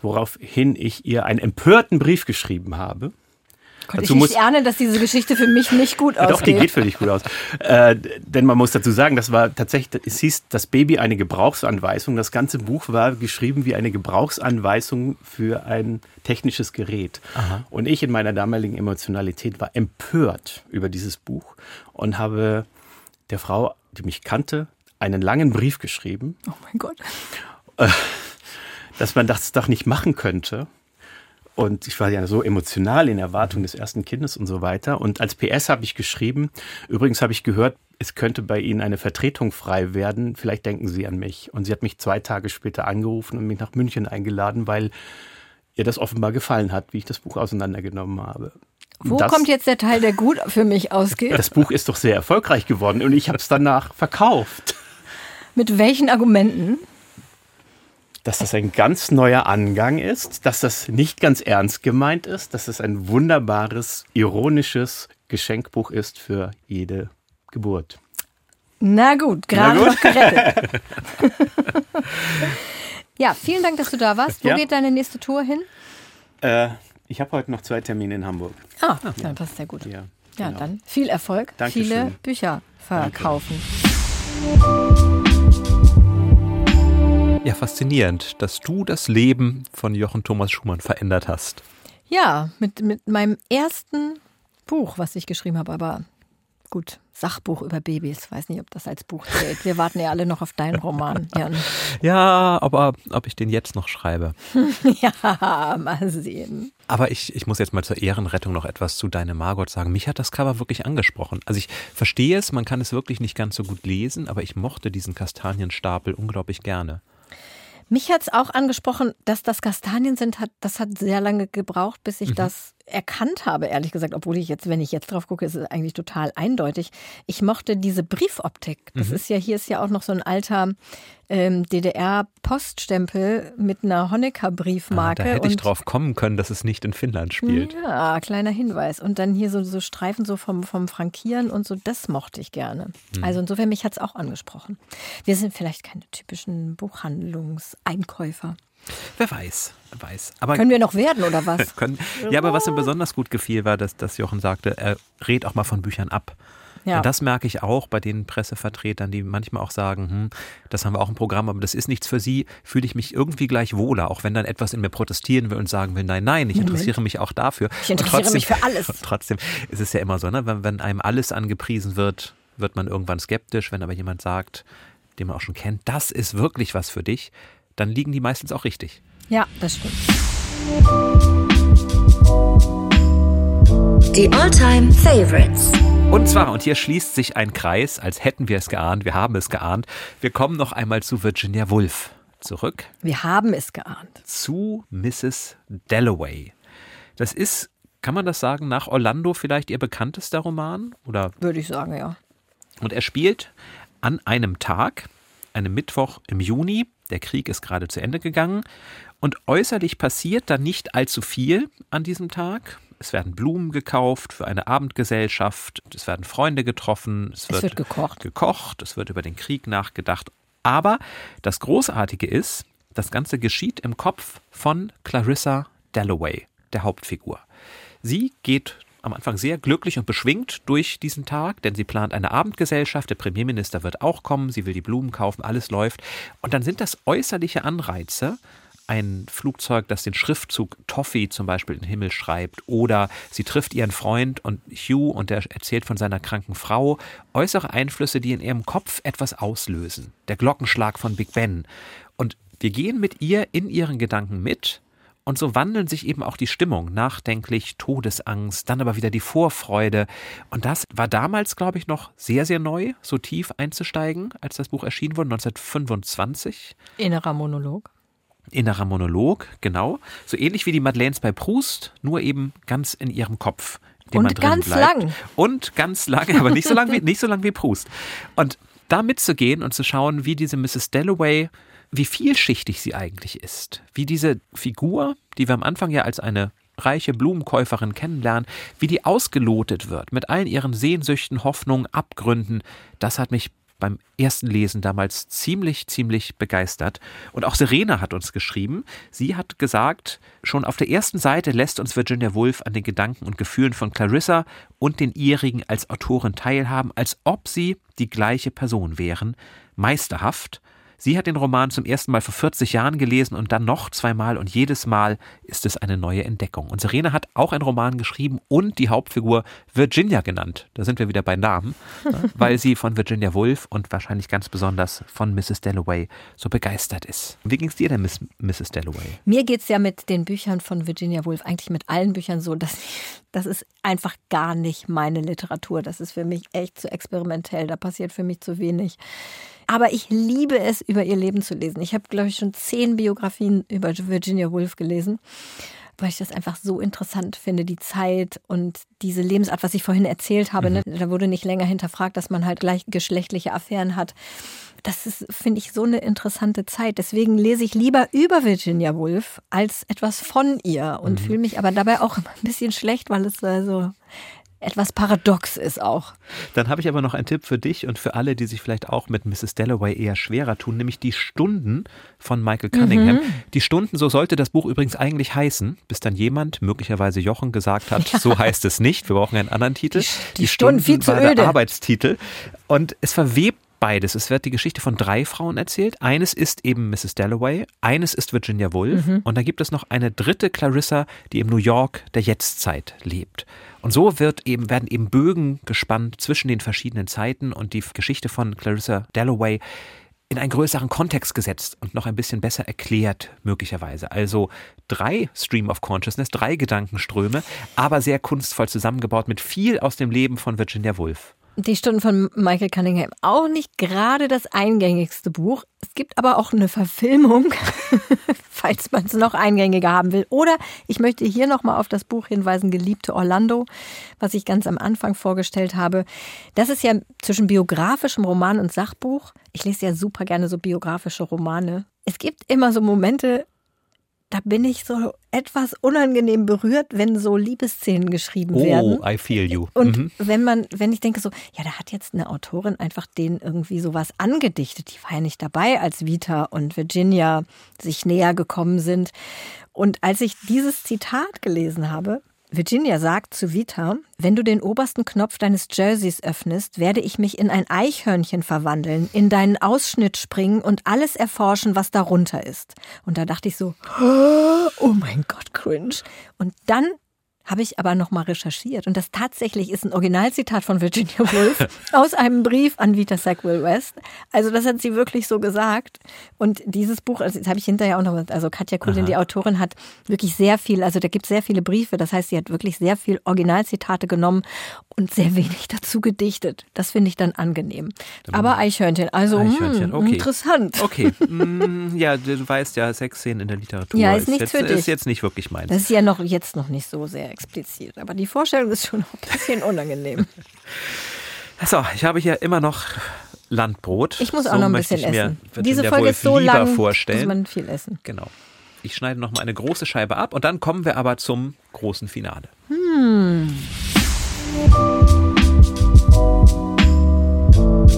Woraufhin ich ihr einen empörten Brief geschrieben habe Gott, Dazu ich muss, ahne, dass diese Geschichte für mich nicht gut ausgeht. Doch, die geht für dich gut aus. Äh, denn man muss dazu sagen, das war tatsächlich, es hieß das Baby eine Gebrauchsanweisung. Das ganze Buch war geschrieben wie eine Gebrauchsanweisung für ein technisches Gerät. Aha. Und ich in meiner damaligen Emotionalität war empört über dieses Buch und habe der Frau, die mich kannte, einen langen Brief geschrieben. Oh mein Gott. Äh, dass man das doch nicht machen könnte. Und ich war ja so emotional in Erwartung des ersten Kindes und so weiter. Und als PS habe ich geschrieben, übrigens habe ich gehört, es könnte bei Ihnen eine Vertretung frei werden. Vielleicht denken Sie an mich. Und sie hat mich zwei Tage später angerufen und mich nach München eingeladen, weil ihr das offenbar gefallen hat, wie ich das Buch auseinandergenommen habe. Wo das, kommt jetzt der Teil, der gut für mich ausgeht? Das Buch ist doch sehr erfolgreich geworden und ich habe es danach verkauft. Mit welchen Argumenten? Dass das ein ganz neuer Angang ist, dass das nicht ganz ernst gemeint ist, dass es ein wunderbares, ironisches Geschenkbuch ist für jede Geburt. Na gut, gerade noch gerettet. ja, vielen Dank, dass du da warst. Wo ja. geht deine nächste Tour hin? Äh, ich habe heute noch zwei Termine in Hamburg. Ah, ja. dann passt sehr gut. Ja, ja genau. dann viel Erfolg, Dankeschön. viele Bücher verkaufen. Danke. Ja, faszinierend, dass du das Leben von Jochen Thomas Schumann verändert hast. Ja, mit, mit meinem ersten Buch, was ich geschrieben habe, aber gut, Sachbuch über Babys. Weiß nicht, ob das als Buch zählt. Wir warten ja alle noch auf deinen Roman, Jan. Ja, aber ob ich den jetzt noch schreibe. ja, mal sehen. Aber ich, ich muss jetzt mal zur Ehrenrettung noch etwas zu Deine Margot sagen. Mich hat das Cover wirklich angesprochen. Also ich verstehe es, man kann es wirklich nicht ganz so gut lesen, aber ich mochte diesen Kastanienstapel unglaublich gerne. Mich hat es auch angesprochen, dass das Kastanien sind, hat, das hat sehr lange gebraucht, bis ich Mhm. das erkannt habe, ehrlich gesagt, obwohl ich jetzt, wenn ich jetzt drauf gucke, ist es eigentlich total eindeutig. Ich mochte diese Briefoptik. Mhm. Das ist ja, hier ist ja auch noch so ein alter ähm, DDR-Poststempel mit einer Ah, Honecker-Briefmarke. da hätte ich drauf kommen können, dass es nicht in Finnland spielt. Ja, kleiner Hinweis. Und dann hier so, so Streifen so vom, vom Frankieren und so, das mochte ich gerne. Mhm. Also insofern, mich hat es auch angesprochen. Wir sind vielleicht keine typischen Buchhandlungseinkäufer. Wer weiß, wer weiß. Aber Können wir noch werden oder was? können, ja, aber was mir besonders gut gefiel, war, dass, dass Jochen sagte, er rät auch mal von Büchern ab. Ja. Und das merke ich auch bei den Pressevertretern, die manchmal auch sagen, hm, das haben wir auch im Programm, aber das ist nichts für sie, fühle ich mich irgendwie gleich wohler, auch wenn dann etwas in mir protestieren will und sagen will, nein, nein, ich interessiere mich auch dafür. Ich interessiere trotzdem, mich für alles. Trotzdem ist es ja immer so, ne? wenn, wenn einem alles angepriesen wird, wird man irgendwann skeptisch. Wenn aber jemand sagt, den man auch schon kennt, das ist wirklich was für dich, dann liegen die meistens auch richtig. Ja, das stimmt. Die All-Time Favorites. Und zwar, und hier schließt sich ein Kreis, als hätten wir es geahnt, wir haben es geahnt. Wir kommen noch einmal zu Virginia Woolf zurück, Wir haben es geahnt. zu Mrs. Dalloway. Das ist, kann man das sagen, nach Orlando vielleicht ihr bekanntester Roman? Oder Würde ich sagen, ja. Und er spielt an einem Tag, einem Mittwoch im Juni. Der Krieg ist gerade zu Ende gegangen. Und äußerlich passiert da nicht allzu viel an diesem Tag. Es werden Blumen gekauft für eine Abendgesellschaft. Es werden Freunde getroffen. Es, Es wird gekocht. gekocht. Es wird über den Krieg nachgedacht. Aber das Großartige ist, das Ganze geschieht im Kopf von Clarissa Dalloway, der Hauptfigur. Sie geht am Anfang sehr glücklich und beschwingt durch diesen Tag, denn sie plant eine Abendgesellschaft, der Premierminister wird auch kommen, sie will die Blumen kaufen, alles läuft. Und dann sind das äußerliche Anreize, ein Flugzeug, das den Schriftzug Toffee zum Beispiel in den Himmel schreibt, oder sie trifft ihren Freund und Hugh und der erzählt von seiner kranken Frau, äußere Einflüsse, die in ihrem Kopf etwas auslösen. Der Glockenschlag von Big Ben. Und wir gehen mit ihr in ihren Gedanken mit und so wandeln sich eben auch die Stimmung. Nachdenklich, Todesangst, dann aber wieder die Vorfreude. Und das war damals, glaube ich, noch sehr, sehr neu, so tief einzusteigen, als das Buch erschienen wurde, 1925. Innerer Monolog. Innerer Monolog, genau. So ähnlich wie die Madeleines bei Proust, nur eben ganz in ihrem Kopf. Und ganz bleibt. lang. Und ganz lang, aber nicht so lang wie, nicht so lang wie Proust. Und da mitzugehen und zu schauen, wie diese Mrs. Dalloway, wie vielschichtig sie eigentlich ist. Wie diese Figur, die wir am Anfang ja als eine reiche Blumenkäuferin kennenlernen, wie die ausgelotet wird mit allen ihren Sehnsüchten, Hoffnungen, Abgründen, das hat mich beim ersten Lesen damals ziemlich, ziemlich begeistert. Und auch Serena hat uns geschrieben. Sie hat gesagt, schon auf der ersten Seite lässt uns Virginia Woolf an den Gedanken und Gefühlen von Clarissa und den ihrigen als Autorin teilhaben, als ob sie die gleiche Person wären. Meisterhaft. Sie hat den Roman zum ersten Mal vor 40 Jahren gelesen und dann noch zweimal und jedes Mal ist es eine neue Entdeckung. Und Serena hat auch einen Roman geschrieben und die Hauptfigur Virginia genannt. Da sind wir wieder bei Namen, weil sie von Virginia Woolf und wahrscheinlich ganz besonders von Mrs. Dalloway so begeistert ist. Wie ging es dir denn, Miss, Mrs. Dalloway? Mir geht es ja mit den Büchern von Virginia Woolf, eigentlich mit allen Büchern so, dass ich, das ist einfach gar nicht meine Literatur. Das ist für mich echt zu experimentell. Da passiert für mich zu wenig. Aber ich liebe es, über ihr Leben zu lesen. Ich habe, glaube ich, schon zehn Biografien über Virginia Woolf gelesen, weil ich das einfach so interessant finde, die Zeit und diese Lebensart, was ich vorhin erzählt habe. Ne? Da wurde nicht länger hinterfragt, dass man halt gleichgeschlechtliche Affären hat. Das ist, finde ich, so eine interessante Zeit. Deswegen lese ich lieber über Virginia Woolf als etwas von ihr und fühle mich aber dabei auch immer ein bisschen schlecht, weil es äh, so etwas paradox ist auch. Dann habe ich aber noch einen Tipp für dich und für alle, die sich vielleicht auch mit Mrs. Dalloway eher schwerer tun, nämlich die Stunden von Michael Cunningham. Die Stunden, so sollte das Buch übrigens eigentlich heißen, bis dann jemand, möglicherweise Jochen, gesagt hat, so heißt es nicht, wir brauchen einen anderen Titel. Die- die Stunden, viel zu öde. Arbeitstitel. Und es verwebt beides. Es wird die Geschichte von drei Frauen erzählt. Eines ist eben Mrs. Dalloway, eines ist Virginia Woolf und da gibt es noch eine dritte Clarissa, die im New York der Jetztzeit lebt. Und so wird eben, werden eben Bögen gespannt zwischen den verschiedenen Zeiten und die Geschichte von Clarissa Dalloway in einen größeren Kontext gesetzt und noch ein bisschen besser erklärt, möglicherweise. Also drei Stream of Consciousness, drei Gedankenströme, aber sehr kunstvoll zusammengebaut mit viel aus dem Leben von Virginia Woolf. Die Stunden von Michael Cunningham. Auch nicht gerade das eingängigste Buch. Es gibt aber auch eine Verfilmung, falls man es noch eingängiger haben will. Oder ich möchte hier nochmal auf das Buch hinweisen, Geliebte Orlando, was ich ganz am Anfang vorgestellt habe. Das ist ja zwischen biografischem Roman und Sachbuch. Ich lese ja super gerne so biografische Romane. Es gibt immer so Momente, da bin ich so etwas unangenehm berührt, wenn so Liebesszenen geschrieben oh, werden. I feel you. Und mhm. wenn man, wenn ich denke so, ja, da hat jetzt eine Autorin einfach denen irgendwie sowas angedichtet. Die war ja nicht dabei, als Vita und Virginia sich näher gekommen sind. Und als ich dieses Zitat gelesen habe, Virginia sagt zu Vita, wenn du den obersten Knopf deines Jerseys öffnest, werde ich mich in ein Eichhörnchen verwandeln, in deinen Ausschnitt springen und alles erforschen, was darunter ist. Und da dachte ich so, oh mein Gott, cringe. Und dann habe ich aber nochmal recherchiert. Und das tatsächlich ist ein Originalzitat von Virginia Woolf aus einem Brief an Vita Sackville West. Also das hat sie wirklich so gesagt. Und dieses Buch, also das habe ich hinterher auch noch, also Katja Kulin, die Autorin, hat wirklich sehr viel, also da gibt es sehr viele Briefe. Das heißt, sie hat wirklich sehr viel Originalzitate genommen und sehr wenig dazu gedichtet. Das finde ich dann angenehm. Aber Eichhörnchen, also Eichhörnchen, mh, okay. interessant. Okay, mm, ja, du weißt ja, Sexszenen in der Literatur Ja, ist nichts jetzt, ist jetzt nicht wirklich meins. Das ist ja noch jetzt noch nicht so sehr explizit, aber die Vorstellung ist schon ein bisschen unangenehm. So, ich habe hier immer noch Landbrot. Ich muss auch so noch ein bisschen ich mir essen. Diese Folge ist so lieber lang, vorstellen. muss man viel essen. Genau. Ich schneide noch mal eine große Scheibe ab und dann kommen wir aber zum großen Finale.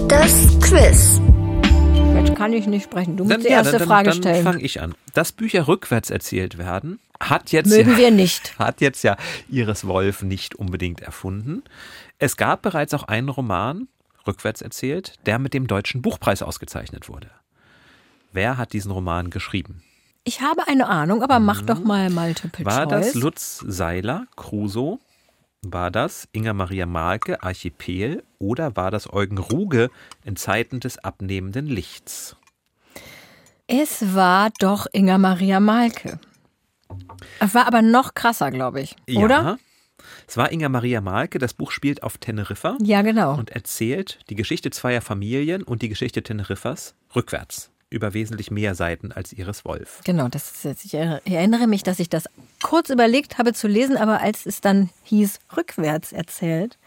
Das Quiz. Kann ich nicht sprechen. Du musst Dann, die ja, erste dann, dann, Frage dann stellen. fange ich an. Dass Bücher rückwärts erzählt werden, hat jetzt Mögen ja, wir nicht. hat jetzt ja Iris Wolf nicht unbedingt erfunden. Es gab bereits auch einen Roman, rückwärts erzählt, der mit dem Deutschen Buchpreis ausgezeichnet wurde. Wer hat diesen Roman geschrieben? Ich habe eine Ahnung, aber mach doch mal Multiple Mhm. War das. Lutz Seiler, Crusoe? War das Inga Maria Malke, Archipel? Oder war das Eugen Ruge in Zeiten des abnehmenden Lichts? es war doch Inga Maria Malke. Es war aber noch krasser, glaube ich. Oder? Ja. Es war Inga Maria Malke. Das Buch spielt auf Teneriffa Ja, genau. und erzählt die Geschichte zweier Familien und die Geschichte Teneriffas rückwärts. Über wesentlich mehr Seiten als Iris Wolf. Genau, das ist jetzt, ich erinnere mich, dass ich das kurz überlegt habe zu lesen, aber als es dann hieß, rückwärts erzählt,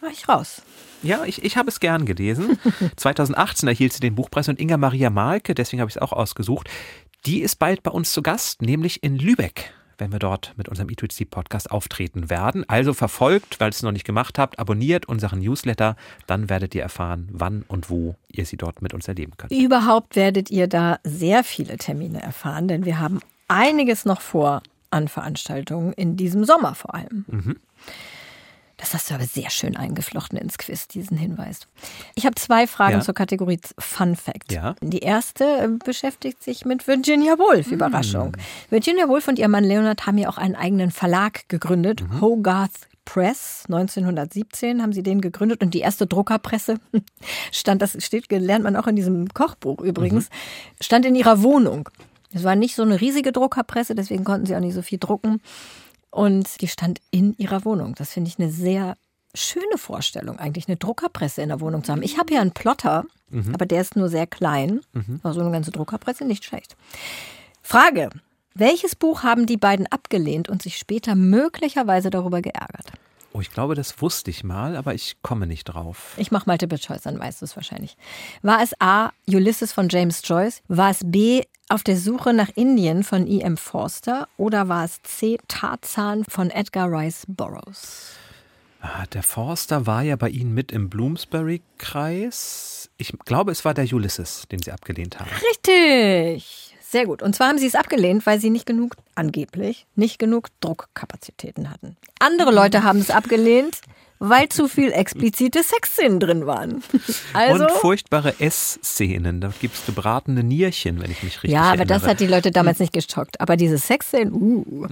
war ich raus. Ja, ich, ich habe es gern gelesen. 2018 erhielt sie den Buchpreis und Inga Maria Malke, deswegen habe ich es auch ausgesucht, die ist bald bei uns zu Gast, nämlich in Lübeck, wenn wir dort mit unserem E2C-Podcast auftreten werden. Also verfolgt, weil ihr es noch nicht gemacht habt, abonniert unseren Newsletter, dann werdet ihr erfahren, wann und wo ihr sie dort mit uns erleben könnt. Überhaupt werdet ihr da sehr viele Termine erfahren, denn wir haben einiges noch vor an Veranstaltungen in diesem Sommer vor allem. Das hast du aber sehr schön eingeflochten ins Quiz, diesen Hinweis. Ich habe zwei Fragen Ja. zur Kategorie Fun Fact. Ja. Die erste äh, beschäftigt sich mit Virginia Woolf. Überraschung. Virginia Woolf und ihr Mann Leonard haben ja auch einen eigenen Verlag gegründet, Hogarth Press. 1917 haben sie den gegründet und die erste Druckerpresse stand, das steht, lernt man auch in diesem Kochbuch übrigens, stand in ihrer Wohnung. Es war nicht so eine riesige Druckerpresse, deswegen konnten sie auch nicht so viel drucken. Und die stand in ihrer Wohnung. Das finde ich eine sehr schöne Vorstellung, eigentlich eine Druckerpresse in der Wohnung zu haben. Ich habe hier einen Plotter, aber der ist nur sehr klein. Aber so eine ganze Druckerpresse nicht schlecht. Frage. Welches Buch haben die beiden abgelehnt und sich später möglicherweise darüber geärgert? Oh, ich glaube, das wusste ich mal, aber ich komme nicht drauf. Ich mache Multiple Choice, dann weißt du es wahrscheinlich. War es A. Ulysses von James Joyce? War es B. Auf der Suche nach Indien von E.M. Forster? Oder war es C. Tarzan von Edgar Rice Burroughs? Ah, der Forster war ja bei Ihnen mit im Bloomsbury-Kreis. Ich glaube, es war der Ulysses, den Sie abgelehnt haben. Richtig. Sehr gut. Und zwar haben sie es abgelehnt, weil sie nicht genug, angeblich, nicht genug Druckkapazitäten hatten. Andere Leute haben es abgelehnt, weil zu viel explizite Sexszenen drin waren. Also, Und furchtbare Essszenen. Da gibt es gebratene Nierchen, wenn ich mich richtig ja, aber erinnere. das hat die Leute damals nicht geschockt. Aber diese Sexszenen, uh.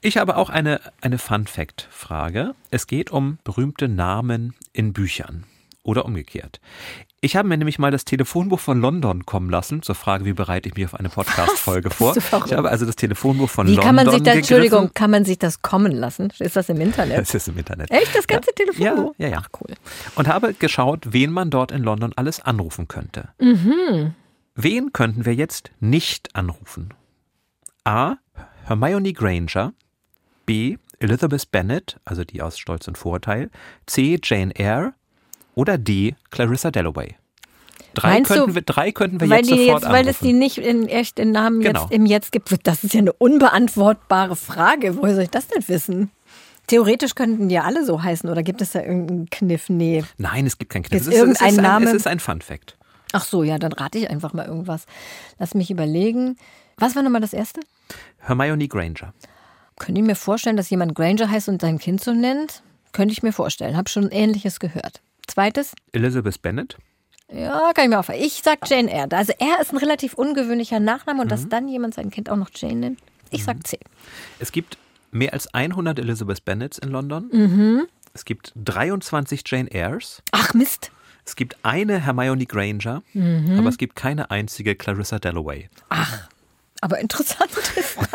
Ich habe auch eine, eine Fun-Fact-Frage. Es geht um berühmte Namen in Büchern. Oder umgekehrt. Ich habe mir nämlich mal das Telefonbuch von London kommen lassen, zur Frage, wie bereite ich mich auf eine Podcast-Folge vor. Ich habe also das Telefonbuch von Wie London kann man sich das, gegriffen. Entschuldigung, kann man sich das kommen lassen? Ist das im Internet? Das ist im Internet. Echt, das ganze Ja, Telefonbuch? ja, ja. Ach, cool. Und habe geschaut, wen man dort in London alles anrufen könnte. Mhm. Wen könnten wir jetzt nicht anrufen? A. Hermione Granger. B. Elizabeth Bennet, also die aus Stolz und Vorurteil. C. Jane Eyre. Oder D. Clarissa Dalloway. Drei Meinst du, könnten wir, drei könnten wir jetzt sofort jetzt, weil es anrufen. die nicht in echt in Namen Genau. jetzt im Jetzt gibt. Das ist ja eine unbeantwortbare Frage. Woher soll ich das denn wissen? Theoretisch könnten die ja alle so heißen oder gibt es da irgendeinen Kniff? Nee. Nein, es gibt keinen Kniff. Es ist, es, ist ein, Name? es ist ein Fun Fact. Ach so, ja, dann rate ich einfach mal irgendwas. Lass mich überlegen. Was war nochmal das erste? Hermione Granger. Könnte ich mir vorstellen, dass jemand Granger heißt und sein Kind so nennt? Könnte ich mir vorstellen. Hab schon Ähnliches gehört. Zweites? Elizabeth Bennet. Ja, kann ich mir auch. Ich sag Jane Eyre. Also er ist ein relativ ungewöhnlicher Nachname und dass dann jemand sein Kind auch noch Jane nennt. Ich sag C. Es gibt mehr als 100 Elizabeth Bennets in London. Mhm. Es gibt 23 Jane Eyres. Ach Mist. Es gibt eine Hermione Granger, Mhm. aber es gibt keine einzige Clarissa Dalloway. Aber interessante Frage.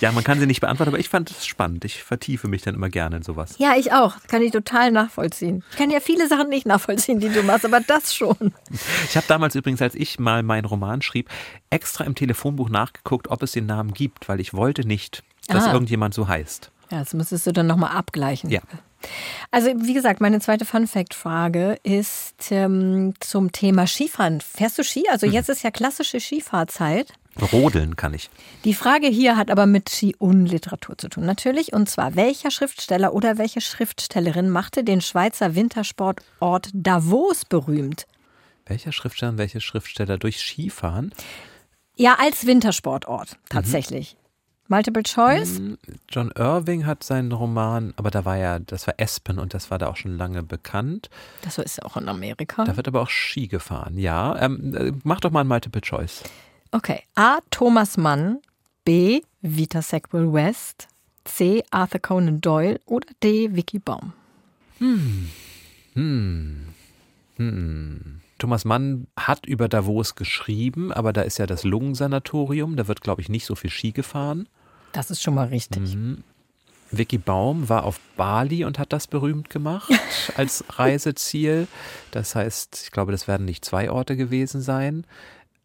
Ja, man kann sie nicht beantworten, aber ich fand es spannend. Ich vertiefe mich dann immer gerne in sowas. Ja, ich auch. Kann ich total nachvollziehen. Ich kann ja viele Sachen nicht nachvollziehen, die du machst, aber das schon. Ich habe damals übrigens, als ich mal meinen Roman schrieb, extra im Telefonbuch nachgeguckt, ob es den Namen gibt, weil ich wollte nicht, dass Ah. irgendjemand so heißt. Ja, das müsstest du dann nochmal abgleichen. Ja. Also, wie gesagt, meine zweite Fun-Fact-Frage ist ähm, zum Thema Skifahren. Fährst du Ski? Also, jetzt ist ja klassische Skifahrzeit. Rodeln kann ich. Die Frage hier hat aber mit Ski und Literatur zu tun, natürlich. Und zwar, welcher Schriftsteller oder welche Schriftstellerin machte den Schweizer Wintersportort Davos berühmt? Welcher Schriftsteller und welche Schriftsteller durch Skifahren? Ja, als Wintersportort, tatsächlich. Multiple Choice? John Irving hat seinen Roman, aber da war ja, das war Aspen und das war da auch schon lange bekannt. Das ist ja auch in Amerika. Da wird aber auch Ski gefahren, ja. Ähm, äh, mach doch mal ein Multiple Choice. Okay. A. Thomas Mann. B. Vita Sackville West. C. Arthur Conan Doyle. Oder D. Vicky Baum. Thomas Mann hat über Davos geschrieben, aber da ist ja das Lungensanatorium, da wird, glaube ich, nicht so viel Ski gefahren. Das ist schon mal richtig. Vicky Baum war auf Bali und hat das berühmt gemacht als Reiseziel. Das heißt, ich glaube, das werden nicht zwei Orte gewesen sein.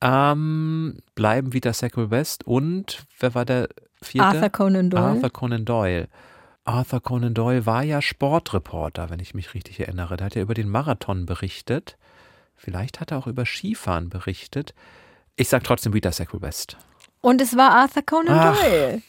Ähm, bleiben wieder Sackville West und wer war der vierte? Arthur Conan Doyle. Arthur Conan Doyle. Arthur Conan Doyle war ja Sportreporter, wenn ich mich richtig erinnere. Der hat ja über den Marathon berichtet. Vielleicht hat er auch über Skifahren berichtet. Ich sag trotzdem wieder Sackville West. Und es war Arthur Conan Ach. Doyle.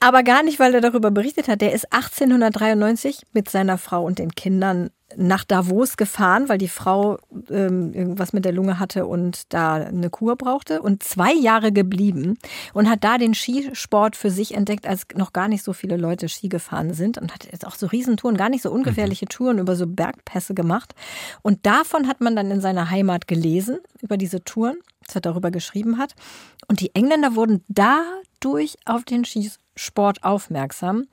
Aber gar nicht, weil er darüber berichtet hat. Der ist 1893 mit seiner Frau und den Kindern nach Davos gefahren, weil die Frau ähm, irgendwas mit der Lunge hatte und da eine Kur brauchte und zwei Jahre geblieben und hat da den Skisport für sich entdeckt, als noch gar nicht so viele Leute Ski gefahren sind und hat jetzt auch so Riesentouren, gar nicht so ungefährliche Touren über so Bergpässe gemacht. Und davon hat man dann in seiner Heimat gelesen, über diese Touren, dass er darüber geschrieben hat. Und die Engländer wurden dadurch auf den Skisport aufmerksam.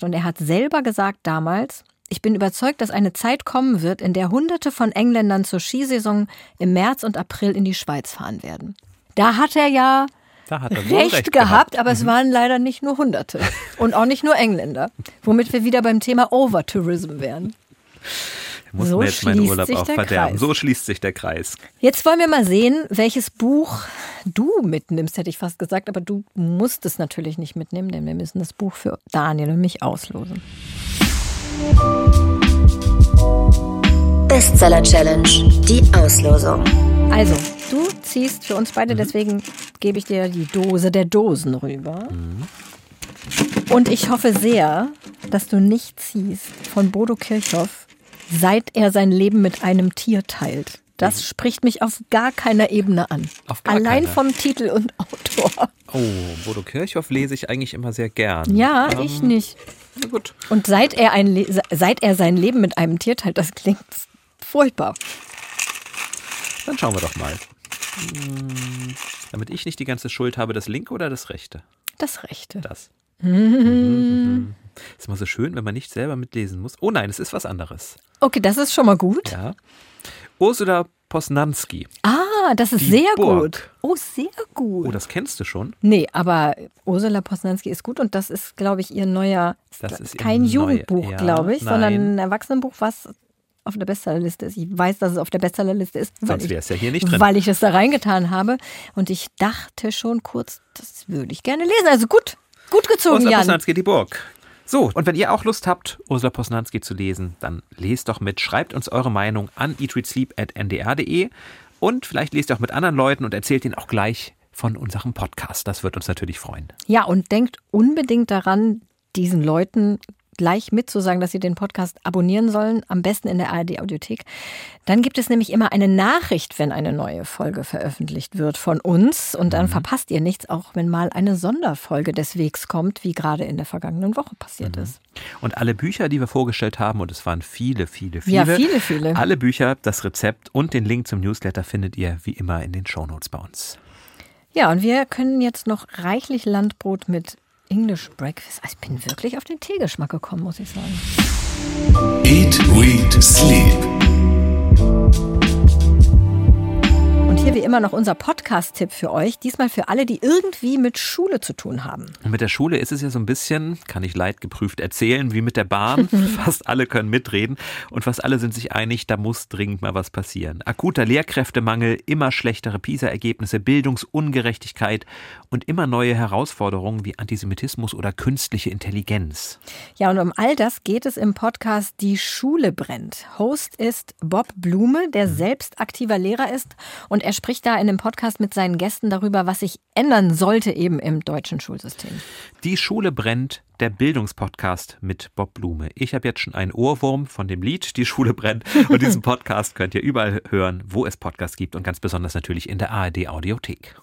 Und er hat selber gesagt damals, ich bin überzeugt, dass eine Zeit kommen wird, in der Hunderte von Engländern zur Skisaison im März und April in die Schweiz fahren werden. Da hat er ja Da hat er wohl recht, gehabt, aber es waren leider nicht nur Hunderte und auch nicht nur Engländer, womit wir wieder beim Thema Overtourism wären. Muss So mir jetzt meinen schließt Urlaub sich auch der verderben. Kreis. So schließt sich der Kreis. Jetzt wollen wir mal sehen, welches Buch du mitnimmst, hätte ich fast gesagt, aber du musst es natürlich nicht mitnehmen, denn wir müssen das Buch für Daniel und mich auslosen. Bestseller Challenge. Die Auslosung. Also, du ziehst für uns beide, deswegen gebe ich dir die Dose der Dosen rüber. Und ich hoffe sehr, dass du nicht ziehst von Bodo Kirchhoff, seit er sein Leben mit einem Tier teilt. Das spricht mich auf gar keiner Ebene an. Auf gar Allein keiner. vom Titel und Autor. Oh, Bodo Kirchhoff lese ich eigentlich immer sehr gern. Ja, Ähm, ich nicht. Na gut. Und seit er, ein Le seit er sein Leben mit einem Tier teilt, das klingt furchtbar. Dann schauen wir doch mal. Hm, Damit ich nicht die ganze Schuld habe, das linke oder das rechte? Das Rechte. Das. Ist immer so schön, wenn man nicht selber mitlesen muss. Oh nein, es ist was anderes. Okay, das ist schon mal gut. Ja. Ursula Posnanski. Ah, das ist Die sehr Burg. gut. Oh, sehr gut. Oh, das kennst du schon. Nee, aber Ursula Posnanski ist gut und das ist, glaube ich, ihr neuer, Das ist kein Jugendbuch, ja, glaube ich, sondern nein. ein Erwachsenenbuch, was auf der Bestsellerliste ist. Ich weiß, dass es auf der Bestsellerliste ist, weil, Sonst ich, wäre es ja hier nicht drin. weil ich es da reingetan habe. Und ich dachte schon kurz, das würde ich gerne lesen. Also gut, gut gezogen, Ursula Jan. Posnanski, die Burg. So, und wenn ihr auch Lust habt, Ursula Posnanski zu lesen, dann lest doch mit, schreibt uns eure Meinung an eatreadsleep.ndr.de und vielleicht lest ihr auch mit anderen Leuten und erzählt ihnen auch gleich von unserem Podcast. Das wird uns natürlich freuen. Ja, und denkt unbedingt daran, diesen Leuten gleich mitzusagen, dass sie den Podcast abonnieren sollen, am besten in der ARD Audiothek. Dann gibt es nämlich immer eine Nachricht, wenn eine neue Folge veröffentlicht wird von uns und dann verpasst ihr nichts, auch wenn mal eine Sonderfolge des Wegs kommt, wie gerade in der vergangenen Woche passiert ist. Und alle Bücher, die wir vorgestellt haben, und es waren viele, viele, viele. Ja, viele, viele. Alle Bücher, das Rezept und den Link zum Newsletter findet ihr wie immer in den Shownotes bei uns. Ja, und wir können jetzt noch reichlich Landbrot mit English Breakfast. Also ich bin wirklich auf den Teegeschmack gekommen, muss ich sagen. Eat, Read, Sleep. Hier wie immer noch unser Podcast-Tipp für euch. Diesmal für alle, die irgendwie mit Schule zu tun haben. Und mit der Schule ist es ja so ein bisschen, kann ich leidgeprüft erzählen, wie mit der Bahn. fast alle können mitreden und fast alle sind sich einig, da muss dringend mal was passieren. Akuter Lehrkräftemangel, immer schlechtere PISA-Ergebnisse, Bildungsungerechtigkeit und immer neue Herausforderungen wie Antisemitismus oder künstliche Intelligenz. Ja, und um all das geht es im Podcast Die Schule brennt. Host ist Bob Blume, der selbst aktiver Lehrer ist. Und er spricht da in dem Podcast mit seinen Gästen darüber, was sich ändern sollte eben im deutschen Schulsystem. Die Schule brennt, der Bildungspodcast mit Bob Blume. Ich habe jetzt schon einen Ohrwurm von dem Lied Die Schule brennt und diesen Podcast könnt ihr überall hören, wo es Podcasts gibt und ganz besonders natürlich in der ARD Audiothek.